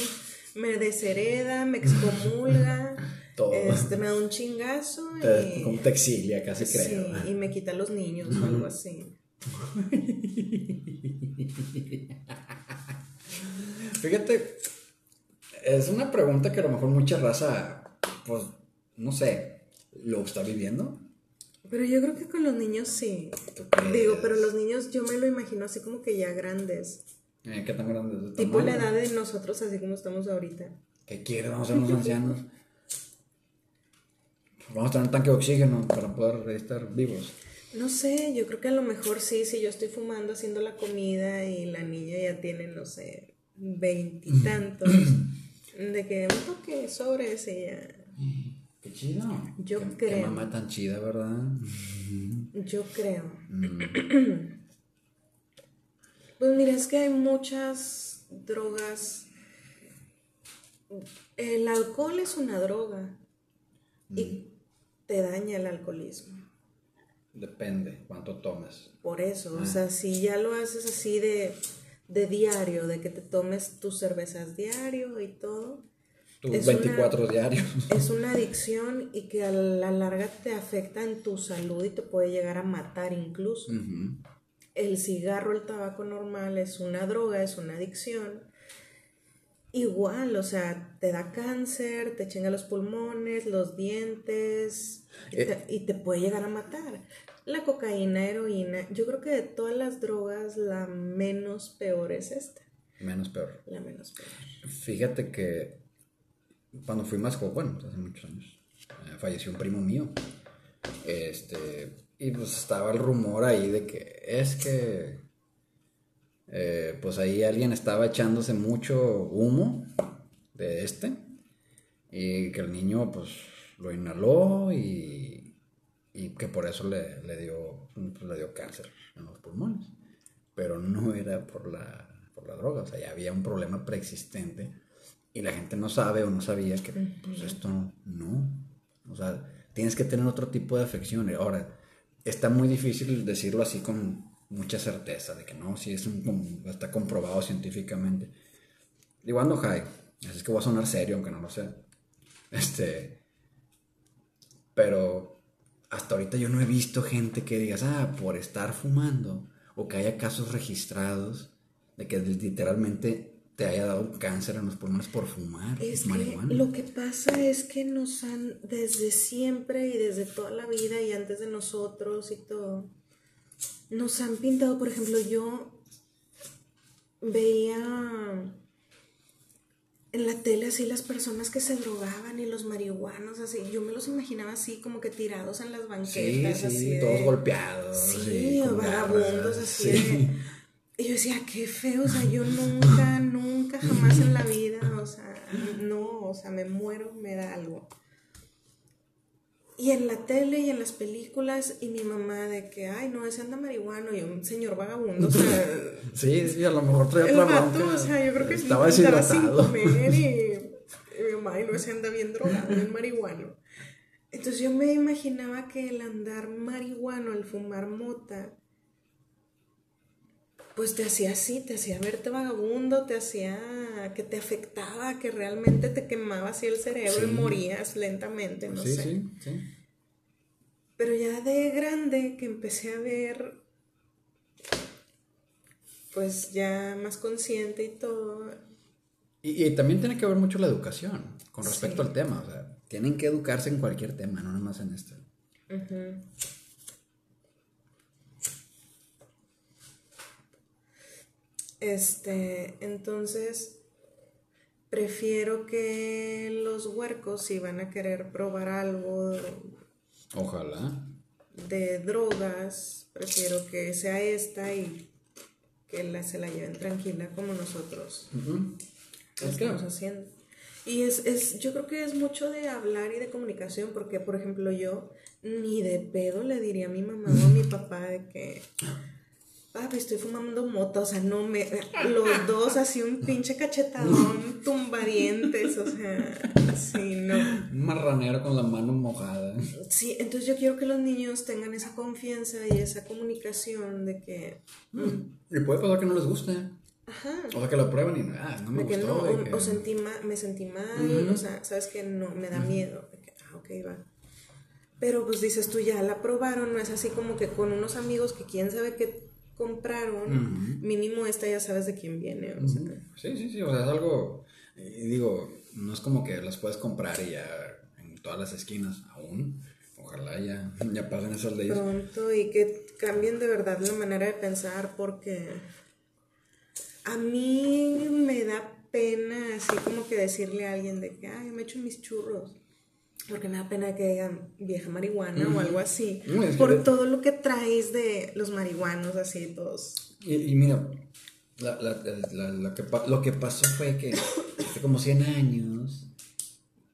Me deshereda, me excomulga. <laughs> Todo. Este, me da un chingazo Te, y. como te exilia, casi Sí, creo. y me quita a los niños o algo así. <laughs> Fíjate, es una pregunta que a lo mejor mucha raza, pues, no sé, lo está viviendo. Pero yo creo que con los niños sí. Digo, pero los niños yo me lo imagino así como que ya grandes. Eh, ¿Qué tan grande es el Tipo la edad de nosotros así como estamos ahorita. ¿Qué quieres? Vamos a ser unos ancianos. Vamos a tener un tanque de oxígeno para poder estar vivos. No sé, yo creo que a lo mejor sí, si yo estoy fumando haciendo la comida y la niña ya tiene, no sé, veintitantos. <clears throat> de que un toque sobre ese ya. Qué chido. Yo Qué- creo. Qué mamá tan chida, ¿verdad? Yo creo. <clears throat> Pues mira, es que hay muchas drogas. El alcohol es una droga y te daña el alcoholismo. Depende cuánto tomes. Por eso, o sea, si ya lo haces así de, de diario, de que te tomes tus cervezas diario y todo, Tus Es 24 diarios. es una adicción y que a la larga te afecta en tu salud y te puede llegar a matar incluso. Ujú. El cigarro, el tabaco normal es una droga, es una adicción. Igual, o sea, te da cáncer, te chinga los pulmones, los dientes y, te, y te puede llegar a matar. La cocaína, heroína, yo creo que de todas las drogas la menos peor es esta. Menos peor. La menos peor. Fíjate que cuando fui más joven, bueno, hace muchos años, eh, falleció un primo mío. Este, y pues estaba el rumor ahí de que es que, eh, pues ahí alguien estaba echándose mucho humo de este y que el niño pues lo inhaló y, y que por eso le, le dio, pues, le dio cáncer en los pulmones. Pero no era por la, por la droga, o sea, ya había un problema preexistente y la gente no sabe o no sabía que pues esto no, o sea, tienes que tener otro tipo de afección. Ahora, está muy difícil decirlo así con mucha certeza, de que no, si es un, está comprobado científicamente. Digo, ando high, así es que voy a sonar serio, aunque no lo sé. Este, pero hasta ahorita yo no he visto gente que digas, ah, por estar fumando, o que haya casos registrados de que literalmente te haya dado cáncer en los pulmones por fumar Es que marihuana. lo que pasa es que nos han, desde siempre y desde toda la vida y antes de nosotros y todo, nos han pintado, por ejemplo, yo veía en la tele así las personas que se drogaban y los marihuanos, así, yo me los imaginaba así como que tirados en las banquetas, sí, así de- todos golpeados. Sí, vagabundos así. sí. de- Y yo decía, qué feo, o sea, yo nunca, nunca, jamás en la vida, o sea, no, o sea, me muero, me da algo. Y en la tele y en las películas, y mi mamá de que, ay, no, ese anda marihuano, y un señor vagabundo, o sea, <laughs> Sí, sí, a lo mejor traía otra vato, o sea, yo creo que estaba estaba sin comer y, <laughs> y mi mamá, y no, ese anda bien drogado, bien marihuano. Entonces yo me imaginaba que el andar marihuano, el fumar mota, pues te hacía así, te hacía verte vagabundo, te hacía que te afectaba, que realmente te quemaba así el cerebro y morías lentamente, no sí, sé. sí, sí. Pero ya de grande que empecé a ver, pues ya más consciente y todo, Y, y también tiene que ver mucho la educación con respecto Sí. al tema. O sea, tienen que educarse en cualquier tema, no nada más en este. Este, entonces, prefiero que los huercos, si van a querer probar algo Ojalá. de drogas, prefiero que sea esta y que la, se la lleven tranquila como nosotros Ujú. lo Es que- estamos haciendo. Y es, es, yo creo que es mucho de hablar y de comunicación, porque, por ejemplo, yo ni de pedo le diría a mi mamá o a mi papá de que, papi, estoy fumando mota, o sea, no me, los dos así un pinche cachetadón, <laughs> tumbadientes, o sea, sí, no. Un marranero con la mano mojada. Sí, entonces yo quiero que los niños tengan esa confianza y esa comunicación de que, mm, Y puede pasar que no les guste. ajá, O sea, que lo prueben y ah, no me de que gustó. no, o, que- o sentí ma- me sentí mal, o sea, sabes que no, me da miedo, de que, ah, ok, va. Pero pues dices tú, ya la probaron, no es así como que con unos amigos que quién sabe qué compraron, mínimo esta ya sabes de quién viene, o sea. Sí, sí, sí, o sea, es algo, y digo, no es como que las puedes comprar y ya en todas las esquinas aún. Ojalá ya, ya pasen esas leyes. pronto y que cambien de verdad la manera de pensar porque a mí me da pena así como que decirle a alguien de que, ay, me echo mis churros. Porque me da pena que digan vieja marihuana o algo así. No, es que por todo lo que traes de los marihuanos así todos. Y, y mira, la- la- la- que lo que pasó fue que hace como 100 años,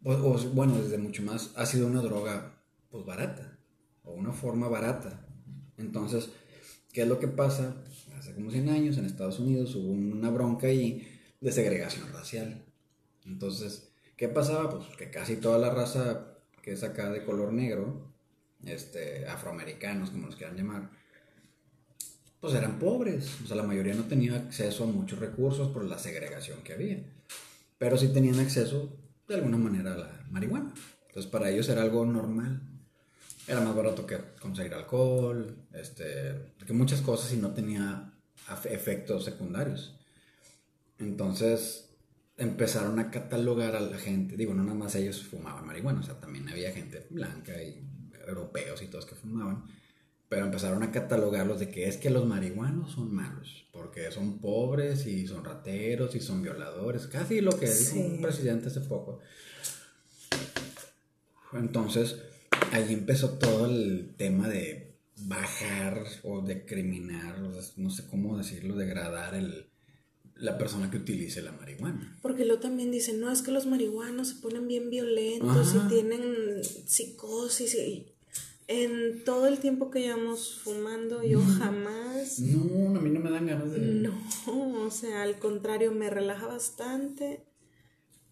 o, o, bueno, desde mucho más, ha sido una droga pues barata, o una forma barata. Entonces, ¿qué es lo que pasa? Hace como 100 años en Estados Unidos hubo una bronca ahí de segregación racial. Entonces, ¿qué pasaba? Pues que casi toda la raza que es acá de color negro, este, afroamericanos, como los quieran llamar, pues eran pobres. O sea, la mayoría no tenía acceso a muchos recursos por la segregación que había. Pero sí tenían acceso, de alguna manera, a la marihuana. Entonces, para ellos era algo normal. Era más barato que conseguir alcohol, este, que muchas cosas y no tenía efectos secundarios. Entonces empezaron a catalogar a la gente, digo, no nada más ellos fumaban marihuana, o sea, también había gente blanca y europeos y todos que fumaban, pero empezaron a catalogarlos de que es que los marihuanos son malos, porque son pobres y son rateros y son violadores, casi lo que dijo un presidente hace poco. Entonces, ahí empezó todo el tema de bajar o de sea, no sé cómo decirlo, degradar el, la persona que utilice la marihuana. Porque luego también dicen, no, es que los marihuanos se ponen bien violentos Ajá. y tienen psicosis. Y en todo el tiempo que llevamos fumando, yo jamás No, a mí no me dan ganas de... No, o sea, al contrario, me relaja bastante.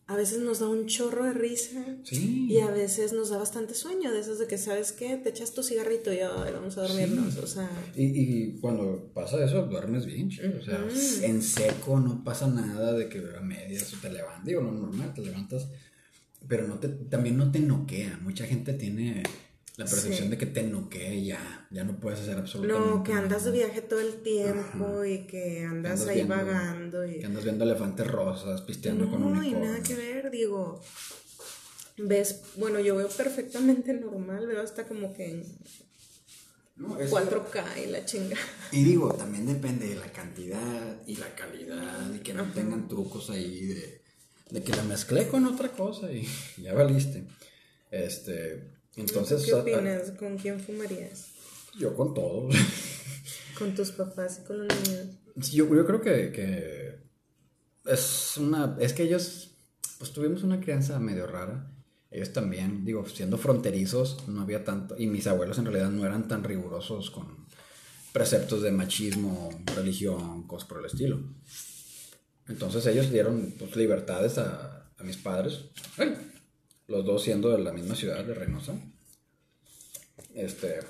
A veces nos da un chorro de risa Sí. y a veces nos da bastante sueño, de esos de que, ¿sabes qué? Te echas tu cigarrito y ay, vamos a dormirnos, o sea... Y, y cuando pasa eso, duermes bien, chido. O sea, en seco no pasa nada de que a medias te levantas. Digo, lo normal, te levantas. Pero no te, también no te noquea. Mucha gente tiene la percepción Sí. de que te noquea y ya. Ya no puedes hacer absolutamente No, que andas de nada. viaje todo el tiempo y que andas andas ahí viendo- vagando y... Que andas viendo elefantes rosas, pisteando con No, y nada que ver, digo... Ves, bueno, yo veo perfectamente normal, veo hasta como que en No, es- 4K y la chinga. Y digo, también depende de la cantidad y la calidad y que no tengan trucos ahí de, de que la mezclé con otra cosa y <laughs> ya valiste. Este, entonces... ¿Qué opinas? ¿Con quién fumarías? yo con todos. <laughs> Con tus papás y con los niños. Yo, yo creo que, que es una... Es que ellos, pues tuvimos una crianza medio rara. Ellos también, digo, siendo fronterizos, no había tanto... Y mis abuelos en realidad no eran tan rigurosos con preceptos de machismo, religión, cosas por el estilo. Entonces ellos dieron pues, libertades a, a mis padres. Ay, los dos siendo de la misma ciudad de Reynosa. Este...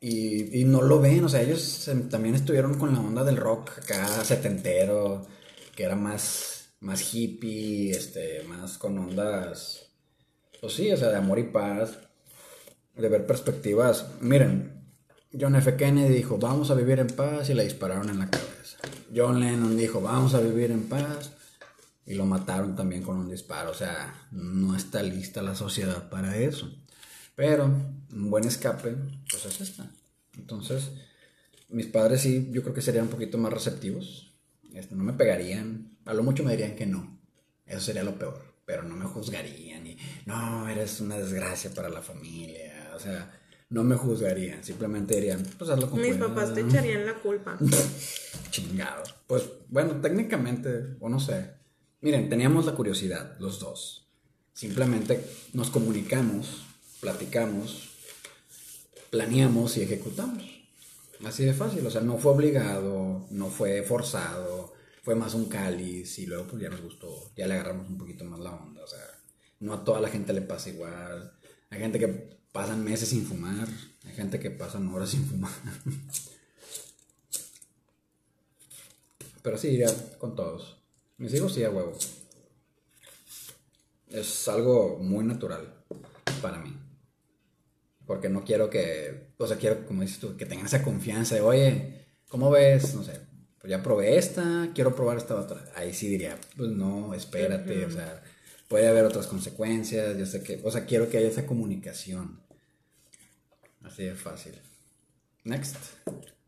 Y, y no lo ven, o sea, ellos también estuvieron con la onda del rock acá setentero, que era más, más hippie, este, más con ondas, pues sí, o sea, de amor y paz, de ver perspectivas. Miren, John F. Kennedy dijo, vamos a vivir en paz y le dispararon en la cabeza. John Lennon dijo, vamos a vivir en paz y lo mataron también con un disparo. O sea, no está lista la sociedad para eso. Pero un buen escape, pues es esta. Entonces, mis padres sí, yo creo que serían un poquito más receptivos. Este, no me pegarían. A lo mucho me dirían que no. Eso sería lo peor. Pero no me juzgarían y no, eres una desgracia para la familia. O sea, no me juzgarían. Simplemente dirían, pues hazlo con Mis cuidado. papás te <laughs> echarían la culpa. Chingado. Pues bueno, técnicamente, o no sé. Miren, teníamos la curiosidad, los dos. Simplemente nos comunicamos, platicamos, planeamos y ejecutamos. Así de fácil. O sea, no fue obligado, no fue forzado, fue más un cáliz y luego pues ya nos gustó, ya le agarramos un poquito más la onda. O sea, no a toda la gente le pasa igual. Hay gente que pasan meses sin fumar, hay gente que pasan horas sin fumar. <laughs> Pero sí, iría con todos. Mis hijos sí a huevo. Es algo muy natural para mí. Porque no quiero que, o sea, quiero, como dices tú, que tengan esa confianza de, oye, ¿cómo ves? No sé, pues ya probé esta, quiero probar esta otra. Ahí sí diría, pues no, espérate, o sea, puede haber otras consecuencias, yo sé que, o sea, quiero que haya esa comunicación. Así de fácil. Next.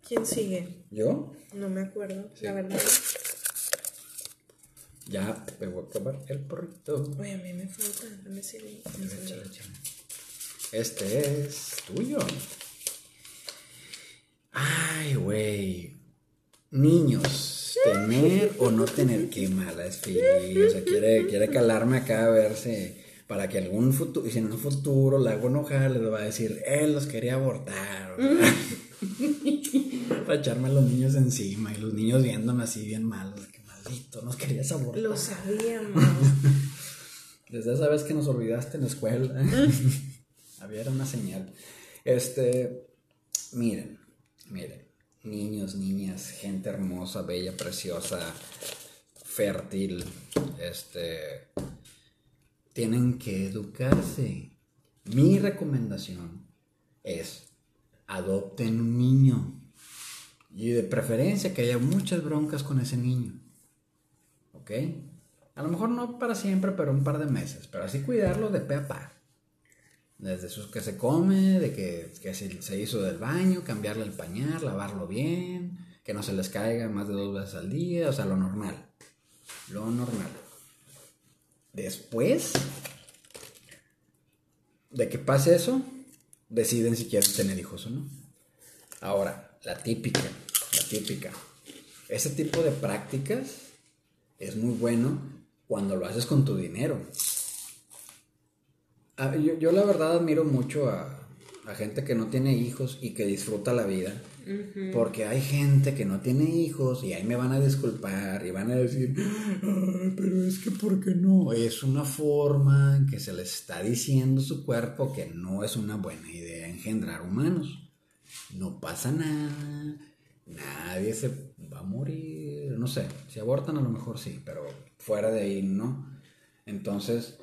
¿Quién sigue? ¿Yo? No me acuerdo, la verdad. Ya me voy a probar el porrito. Oye, a mí me falta. Échale, échale. Este es tuyo. Ay, güey. Niños, tener o no tener, qué mala es. O sea, quiere, quiere calarme acá a verse para que algún futuro, y si en un futuro la hago enojar, le va a decir, él los quería abortar. <laughs> <laughs> para echarme a los niños encima y los niños viéndome así bien malos. Maldito, nos querías abortar. Lo sabíamos. <laughs> Desde esa vez que nos olvidaste en la escuela. <laughs> Había una señal. Este, miren, miren, niños, niñas, gente hermosa, bella, preciosa, fértil, este, tienen que educarse. Mi recomendación es adopten un niño y de preferencia que haya muchas broncas con ese niño. ¿Ok? A lo mejor no para siempre, pero un par de meses. Pero así cuidarlo de pe a pa. Desde sus que se come, de que, que se, hizo del baño, cambiarle el pañal, lavarlo bien, que no se les caiga más de dos veces al día, o sea, lo normal. Lo normal. Después de que pase eso, deciden si quieren tener hijos o no. Ahora, la típica, la típica. Ese tipo de prácticas es muy bueno cuando lo haces con tu dinero. Ah, yo, yo la verdad admiro mucho a, a gente que no tiene hijos y que disfruta la vida. Porque hay gente que no tiene hijos y ahí me van a disculpar y van a decir, "Ay, pero es que ¿por qué no? Es una forma en que se le está diciendo a su cuerpo que no es una buena idea engendrar humanos. No pasa nada, nadie se va a morir, no sé, si abortan a lo mejor sí, pero fuera de ahí no. Entonces,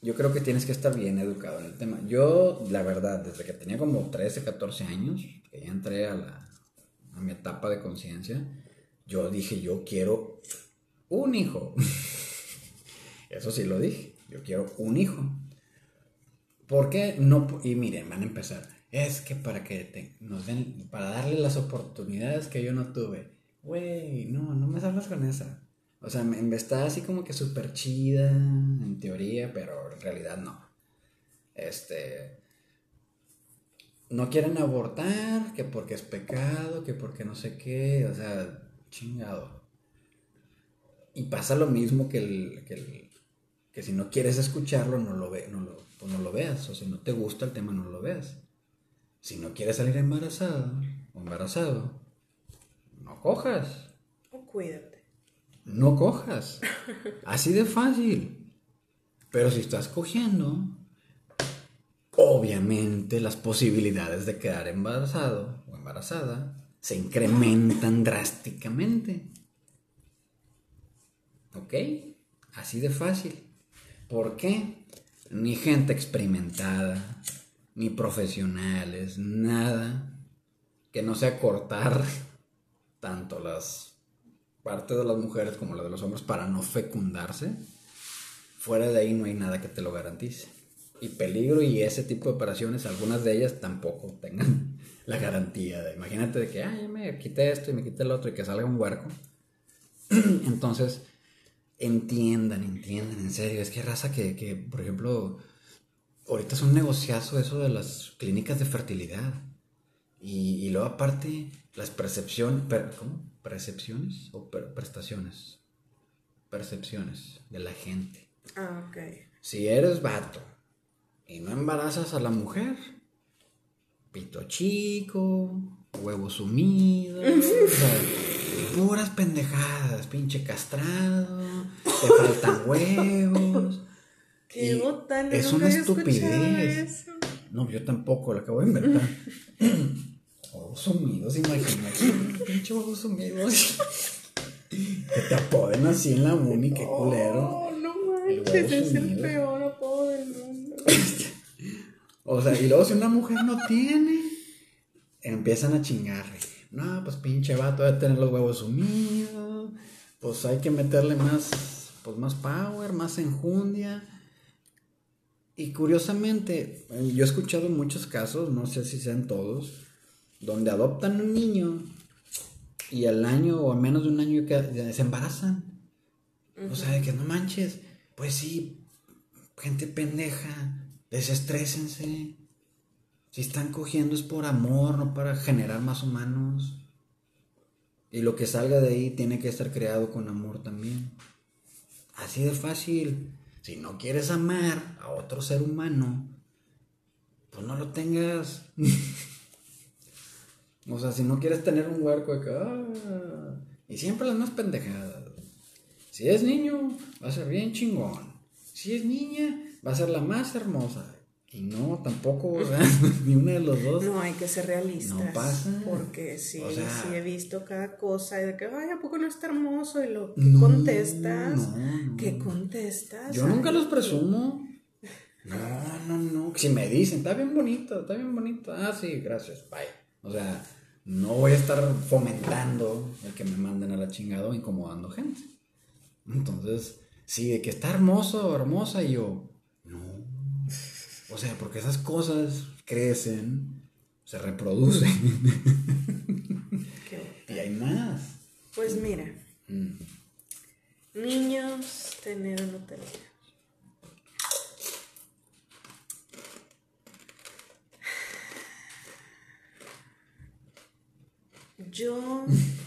yo creo que tienes que estar bien educado en el tema. Yo, la verdad, desde que tenía como 13, 14 años, que ya entré a, la, a mi etapa de conciencia, yo dije, yo quiero un hijo. <laughs> Eso sí lo dije, yo quiero un hijo. ¿Por qué no? Y miren, van a empezar. Es que para que nos den, para darle las oportunidades que yo no tuve. Güey, no, no me salgas con esa. O sea, me, me está así como que súper chida en teoría, pero en realidad no. Este. No quieren abortar, que porque es pecado, que porque no sé qué, o sea, chingado. Y pasa lo mismo que el, que el- que si no quieres escucharlo, no lo, ve, no, lo, pues no lo veas. O si no te gusta el tema, no lo veas. Si no quieres salir embarazada o embarazado, no cojas. O cuídate. No cojas. Así de fácil. Pero si estás cogiendo, obviamente las posibilidades de quedar embarazado o embarazada se incrementan drásticamente. ¿Ok? Así de fácil. ¿Por qué? Ni gente experimentada, ni profesionales, nada que no sea cortar <laughs> tanto las partes de las mujeres como la de los hombres para no fecundarse. Fuera de ahí no hay nada que te lo garantice. Y peligro y ese tipo de operaciones, algunas de ellas tampoco tengan <laughs> la garantía de, imagínate de que, ya me quité esto y me quité el otro y que salga un huerco. <clears throat> Entonces, entiendan, entiendan, en serio. Es que raza que, que, por ejemplo, ahorita es un negociazo eso de las clínicas de fertilidad. Y, y luego aparte, las percepciones, ¿cómo? ¿Percepciones o per- prestaciones? Percepciones de la gente. Ah, ok. Si eres vato y no embarazas a la mujer, pito chico, huevo sumido, o sea, puras pendejadas, pinche castrado, te faltan huevos. Qué botana, es nunca una había estupidez. eso. No, yo tampoco, lo acabo de inventar. <laughs> Huevos sumidos, imagínate. Pinche huevos sumidos. que te apoden así en la uni, qué culero. Oh, no manches, es el peor apodo del mundo. <laughs> O sea, y luego si una mujer no tiene, empiezan a chingarle. No, pues pinche vato debe tener los huevos sumidos. Pues hay que meterle más, pues más power, más enjundia. Y curiosamente, eh, yo he escuchado muchos casos, no sé si sean todos, donde adoptan un niño y al año o a menos de un año se embarazan. O sea, de que no manches, pues sí, gente pendeja, desestrésense. Si están cogiendo es por amor, no para generar más humanos. Y lo que salga de ahí tiene que estar creado con amor también. Así de fácil. Si no quieres amar a otro ser humano, pues no lo tengas. <laughs> o sea, si no quieres tener un huerco que... "Ah", y siempre las más pendejadas. Si es niño, va a ser bien chingón. Si es niña, va a ser la más hermosa. Y no, tampoco, o sea, <laughs> <laughs> ni una de los dos. No, hay que ser realistas. No pasa. Porque sí, O sea- sí he visto cada cosa y de que, ay, ¿a poco no está hermoso? Y lo que No, contestas. no. ¿Qué contestas? Yo nunca los presumo. No, no, no. Si me dicen, está bien bonito, está bien bonito. Ah, sí, gracias, bye. O sea, no voy a estar fomentando el que me manden a la chingada o incomodando gente. Entonces, sí, de que está hermoso hermosa, y yo. O sea, porque esas cosas crecen, se reproducen qué- <laughs> y hay más. Pues mira, Mm. niños, tener no tener. Yo,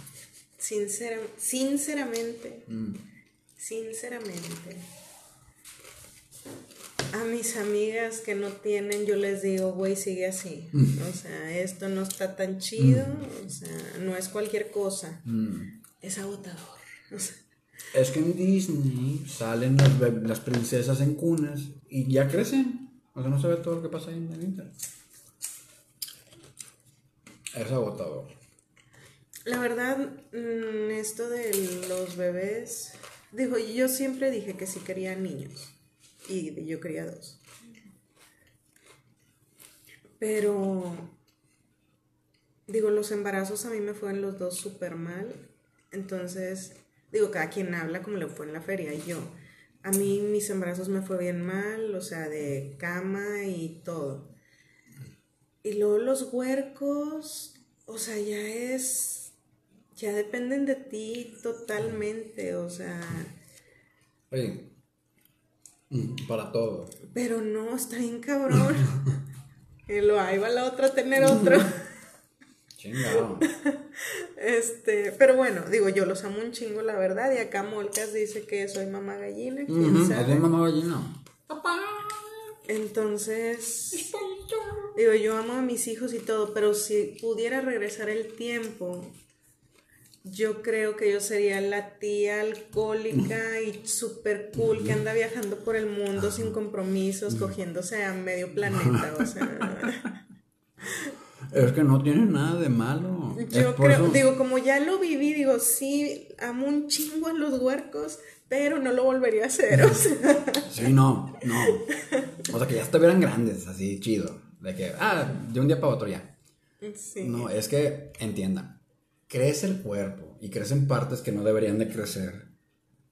<laughs> sincera- sinceramente, Mm. sinceramente, a mis amigas que no tienen, yo les digo, güey, sigue así. O sea, esto no está tan chido, o sea, no es cualquier cosa, Mm. es agotador. O sea, Es que en Disney salen las, princesas en cunas y ya crecen. O sea, no se ve todo lo que pasa ahí en el internet. Es agotador. La verdad, mm, esto de los bebés, digo, yo siempre dije que sí quería niños y yo quería dos. Pero, digo, los embarazos a mí me fueron los dos súper mal. Entonces, digo, cada quien habla como le fue en la feria. Y yo, a mí mis embarazos me fue bien mal, o sea, de cama y todo. Y luego los huercos, o sea, ya es, ya dependen de ti totalmente, o sea, Oye, para todo. pero no, está bien cabrón. <laughs> Y lo ahí va la otra a tener otro. <laughs> Chingado. Este, pero bueno, digo, yo los amo un chingo, la verdad. Y acá Molcas dice que soy mamá gallina, quién sabe. ¿Es de mamá gallina? Entonces, digo, yo amo a mis hijos y todo, pero si pudiera regresar el tiempo, yo creo que yo sería la tía alcohólica y súper cool que anda viajando por el mundo sin compromisos, cogiéndose a medio planeta, o sea. <laughs> Es que no tiene nada de malo. Yo creo, eso- digo, como ya lo viví, digo, sí, amo un chingo a los huercos, pero no lo volvería a hacer, o sea. Sí, no, no. O sea, que ya estuvieran grandes, así, chido. De que, ah, de un día para otro ya. Sí. No, es que entiendan, crece el cuerpo y crecen partes que no deberían de crecer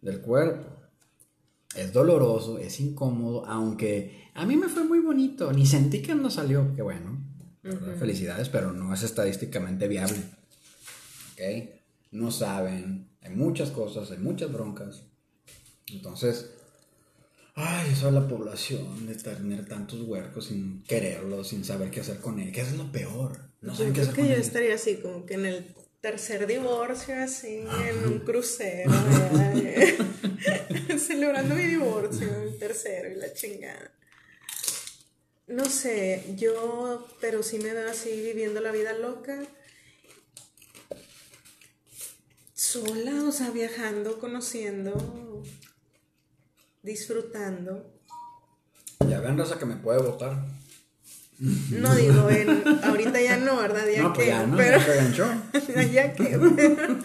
del cuerpo. Es doloroso, es incómodo, aunque a mí me fue muy bonito, ni sentí que no salió, qué bueno. Felicidades, pero no es estadísticamente viable. ¿Ok? No saben, hay muchas cosas, hay muchas broncas. Entonces, ay, eso es la población de tener tantos huercos sin quererlos, sin saber qué hacer con él, que eso es lo peor. No Yo saben qué creo hacer que con yo él. estaría así, como que en el tercer divorcio, así, en un crucero, <laughs> celebrando mi divorcio, el tercero y la chingada. No sé, yo, pero sí me veo así viviendo la vida loca. Sola, o sea, viajando, conociendo, disfrutando. Ya ven, raza, que me puede votar. No digo, en, ahorita ya no, ¿verdad? Ya no, pues que, ya, ¿no? pero, Ya <laughs> ya que, pero,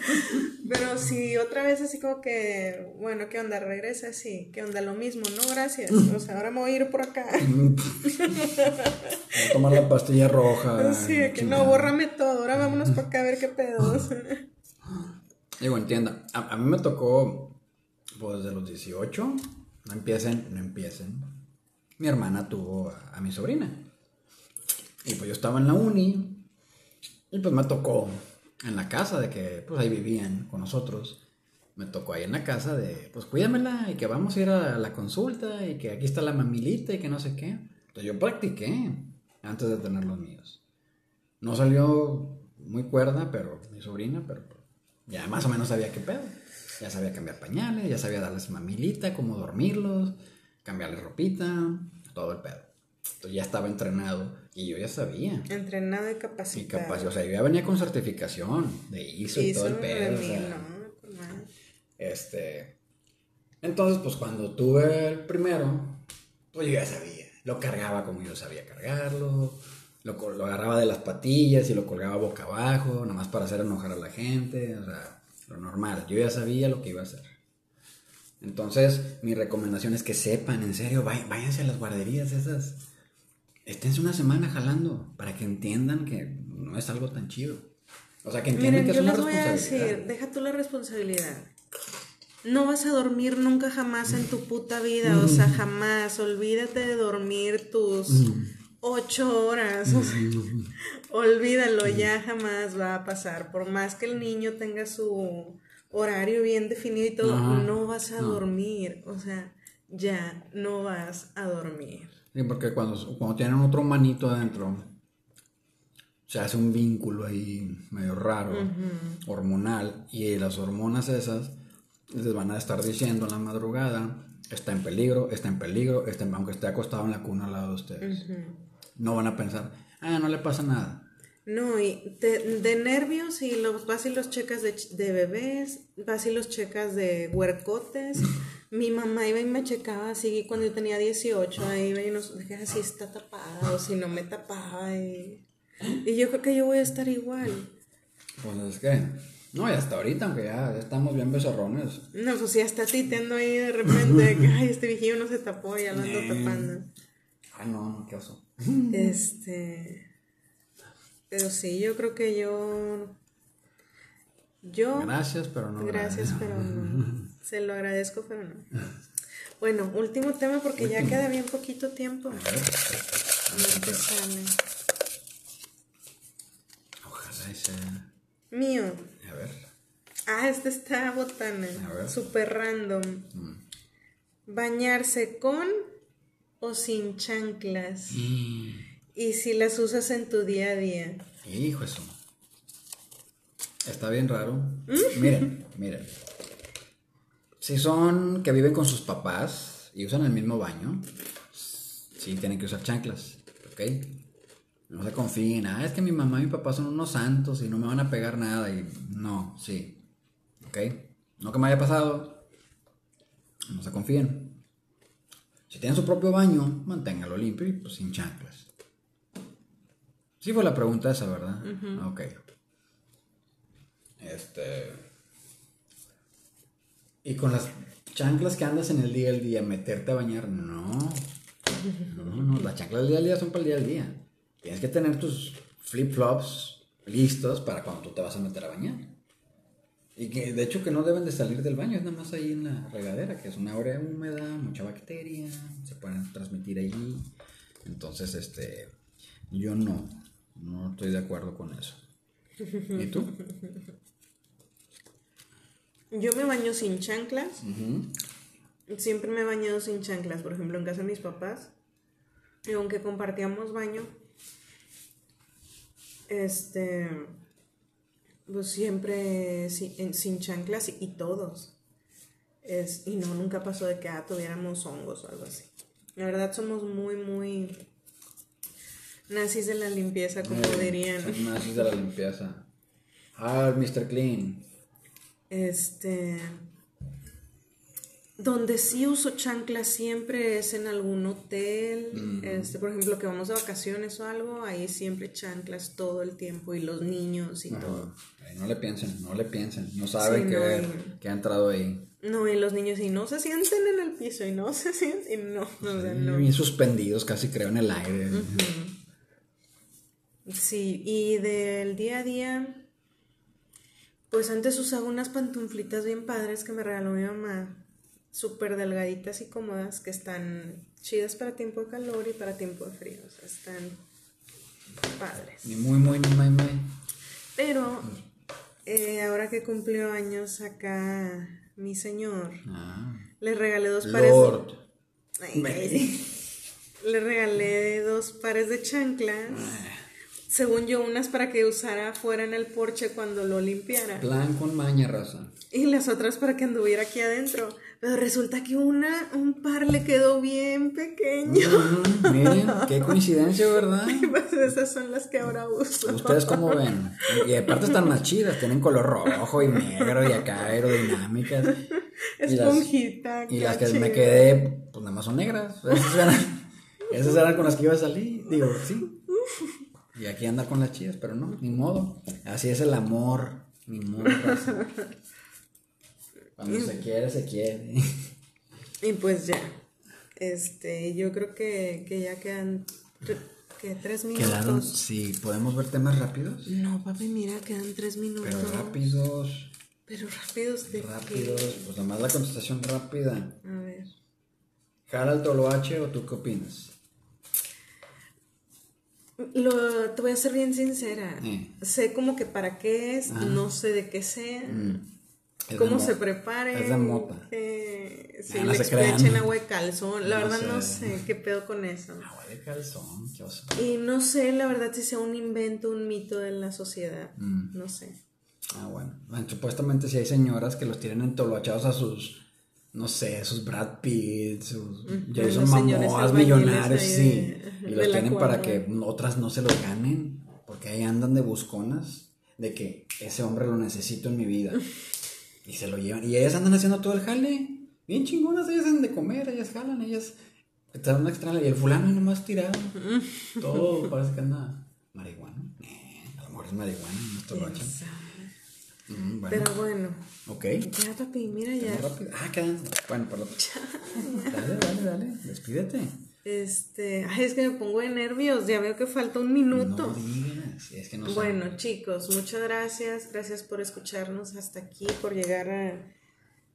pero si otra vez así como que, bueno, ¿qué onda? Regresa así, ¿qué onda? Lo mismo, no, gracias. O sea, ahora me voy a ir por acá. Voy <laughs> a tomar la pastilla roja. De que no, bórrame todo, ahora vámonos para acá a ver qué pedos. <laughs> Digo, entienda, a, a mí me tocó, pues de los 18, no empiecen, no empiecen. Mi hermana tuvo a, a mi sobrina. Y pues yo estaba en la uni. Y pues me tocó en la casa de que, pues ahí vivían con nosotros. Me tocó ahí en la casa de, pues cuídamela y que vamos a ir a la consulta y que aquí está la mamilita y que no sé qué. Entonces yo practiqué antes de tener los míos. No salió muy cuerda, pero mi sobrina, pero ya más o menos sabía qué pedo. Ya sabía cambiar pañales, ya sabía darles mamilita, cómo dormirlos, cambiarles ropita, todo el pedo. Entonces ya estaba entrenado y yo ya sabía. Entrenado y Y capacitado. o sea, yo ya venía con certificación de ISO y todo el pedo. o sea, no, este. Entonces, pues cuando tuve el primero, pues yo ya sabía. Lo cargaba como yo sabía cargarlo. Lo, lo agarraba de las patillas y lo colgaba boca abajo, nada más para hacer enojar a la gente. O sea, lo normal. Yo ya sabía lo que iba a hacer. Entonces, mi recomendación es que sepan, en serio, váyanse a las guarderías esas. Esténse una semana jalando para que entiendan que no es algo tan chido. O sea, que entiendan Miren, que es yo una les voy a decir, deja tú la responsabilidad. No vas a dormir nunca jamás en tu puta vida, o sea, jamás. Olvídate de dormir tus ocho horas. <laughs> o sea, olvídalo, ya jamás va a pasar. Por más que el niño tenga su horario bien definido y todo, no vas a No. dormir. O sea, ya no vas a dormir. Sí, porque cuando, cuando tienen otro manito adentro, se hace un vínculo ahí medio raro, hormonal, y las hormonas esas les van a estar diciendo en la madrugada, está en peligro, está en peligro, está en- aunque esté acostado en la cuna al lado de ustedes. No van a pensar, ah, no le pasa nada. No, y te- de nervios y los vas y los checas de, de bebés, vas y los checas de huercotes. <laughs> Mi mamá iba y me checaba así cuando yo tenía 18, ahí iba y nos dije si está tapada o si no me tapaba. Y, y yo creo que yo voy a estar igual. Pues es que, no, y hasta ahorita, aunque ya, ya estamos bien becerrones, No, pues si hasta titeando ahí de repente, que ay, este viejillo no se tapó, ya lo ando Eh. tapando. ay no, no, qué oso. Este. Pero sí, yo creo que yo. Yo. Gracias, pero no. Gracias, pero no. <laughs> Se lo agradezco, pero no. Bueno, último tema porque ya queda bien poquito tiempo. A ver sale. Ojalá y sea. Mío. A ver. Ah, este está botana. A ver. Super random. Bañarse con o sin chanclas. Y si las usas en tu día a día. Hijo eso. Está bien raro. Miren, miren. Si son que viven con sus papás y usan el mismo baño, sí tienen que usar chanclas, ¿ok? No se confíen, ah, es que mi mamá y mi papá son unos santos y no me van a pegar nada y no, sí, ¿ok? No que me haya pasado, no se confíen. Si tienen su propio baño, manténgalo limpio y pues sin chanclas. Sí fue la pregunta esa, ¿verdad? Ok. Este... Y con las chanclas que andas en el día al día, meterte a bañar, no. No, no, las chanclas del día al día son para el día al día. Tienes que tener tus flip-flops listos para cuando tú te vas a meter a bañar. Y que de hecho que no deben de salir del baño, es nada más ahí en la regadera, que es una área húmeda, mucha bacteria, se pueden transmitir allí. Entonces, este, yo no, no estoy de acuerdo con eso. ¿Y tú? Yo me baño sin chanclas. Siempre me he bañado sin chanclas, por ejemplo, en casa de mis papás. Y aunque compartíamos baño, este, pues siempre si- en- sin chanclas y, y todos. Es, y no, nunca pasó de que ah, tuviéramos hongos o algo así. La verdad somos muy, muy nazis de la limpieza, como Eh, dirían. Nazis de la limpieza. Ah, Mr. Clean. Este. Donde sí uso chanclas siempre es en algún hotel. Este, por ejemplo, que vamos de vacaciones o algo, ahí siempre chanclas todo el tiempo y los niños y todo. Ay, no le piensen, no le piensen. No saben Sí, que, no, que ha entrado ahí. No, y los niños y no se sienten en el piso y no <laughs> se sienten y no, o sea, no. Bien suspendidos, casi creo, en el aire. Sí, y del día a día, pues antes usaba unas pantuflitas bien padres que me regaló mi mamá, súper delgaditas y cómodas, que están chidas para tiempo de calor y para tiempo de frío, o sea, están padres. Ni muy, muy, ni muy, muy. Pero eh, ahora que cumplió años acá mi señor, Ah. le regalé dos pares. Lord. Ay, ay. <laughs> Le regalé dos pares de chanclas. Según yo, unas para que usara afuera en el porche cuando lo limpiara. Plan con maña, raza. Y las otras para que anduviera aquí adentro. Pero resulta que una, un par le quedó bien pequeño. Mm, miren, qué coincidencia, ¿verdad? <laughs> Pues esas son las que ahora uso. ¿Ustedes cómo ven? Y aparte están más chidas, tienen color rojo y negro y acá aerodinámicas. <laughs> Y las- Esponjita. Y las que me quedé, pues nada más son negras. <laughs> Esas eran, esas eran con las que iba a salir. Digo, sí. Y aquí anda con las chidas, pero no, ni modo. Así es el amor, ni modo. <laughs> Cuando se quiere, se quiere. Y pues ya. Este, yo creo que, que ya quedan que tres minutos. Quedaron, sí, podemos ver temas rápidos. No, papi, mira, quedan tres minutos. Pero rápidos, Pero rápidos de rápidos. Pues nada más la contestación rápida. qué? A ver. ¿Jala el toloache o tú qué opinas? Lo, te voy a ser bien sincera. Sé como que para qué es, no sé de qué sea, Es cómo se prepare. Es de mota. eh, si Ah, no le echen agua de calzón. La No verdad no sé. qué pedo con eso. Agua de calzón, qué oso. Y no sé, la verdad, si sea un invento, un mito de la sociedad. Mm. No sé. Ah, bueno. Bueno, Supuestamente si hay señoras que los tienen entoloachados a sus, no sé, sus Brad Pitt, sus Jason Momoas millonarios, sí. de- y los tienen para que otras no se los ganen, porque ahí andan de busconas, de que ese hombre lo necesito en mi vida. <laughs> Y se lo llevan. Y ellas andan haciendo todo el jale. Bien chingonas, ellas hacen de comer, ellas jalan, ellas están una extraña. Y el fulano nomás tirado. Todo parece que anda marihuana. Eh, a lo mejor es marihuana, no es toloache. Mm, bueno. Pero bueno, Ok. ya papi, mira ya. Rápido. Ah, quedan. Bueno, perdón. <laughs> Dale, dale, dale. Despídete. Este, ay, es que me pongo de nervios, ya veo que falta un minuto. No digas. Es que no sé. Bueno, chicos, muchas gracias. Gracias por escucharnos hasta aquí, por llegar a,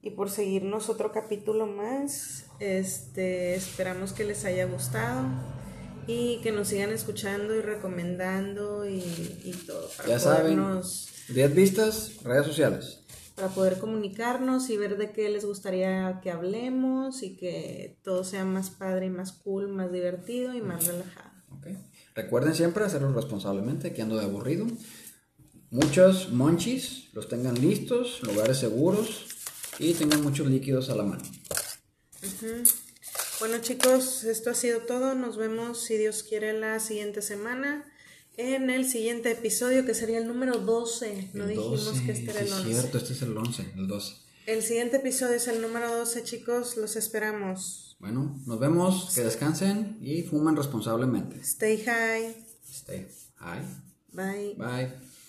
y por seguirnos otro capítulo más. Este, esperamos que les haya gustado y que nos sigan escuchando y recomendando y, y todo para Ya saben. Podernos 10 vistas, redes sociales. para poder comunicarnos y ver de qué les gustaría que hablemos y que todo sea más padre y más cool, más divertido y más relajado. Ok. Recuerden siempre hacerlo responsablemente, que ando de aburrido. Muchos monchis, los tengan listos, lugares seguros y tengan muchos líquidos a la mano. Bueno chicos, esto ha sido todo. Nos vemos si Dios quiere la siguiente semana en el siguiente episodio que sería el número 12. No El dijimos 12, que este era el es 11. cierto, este es el 11, el 12. El siguiente episodio es el número 12 chicos. Los esperamos. Bueno, nos vemos, que descansen y fumen responsablemente. Stay high. Stay high. Bye. Bye.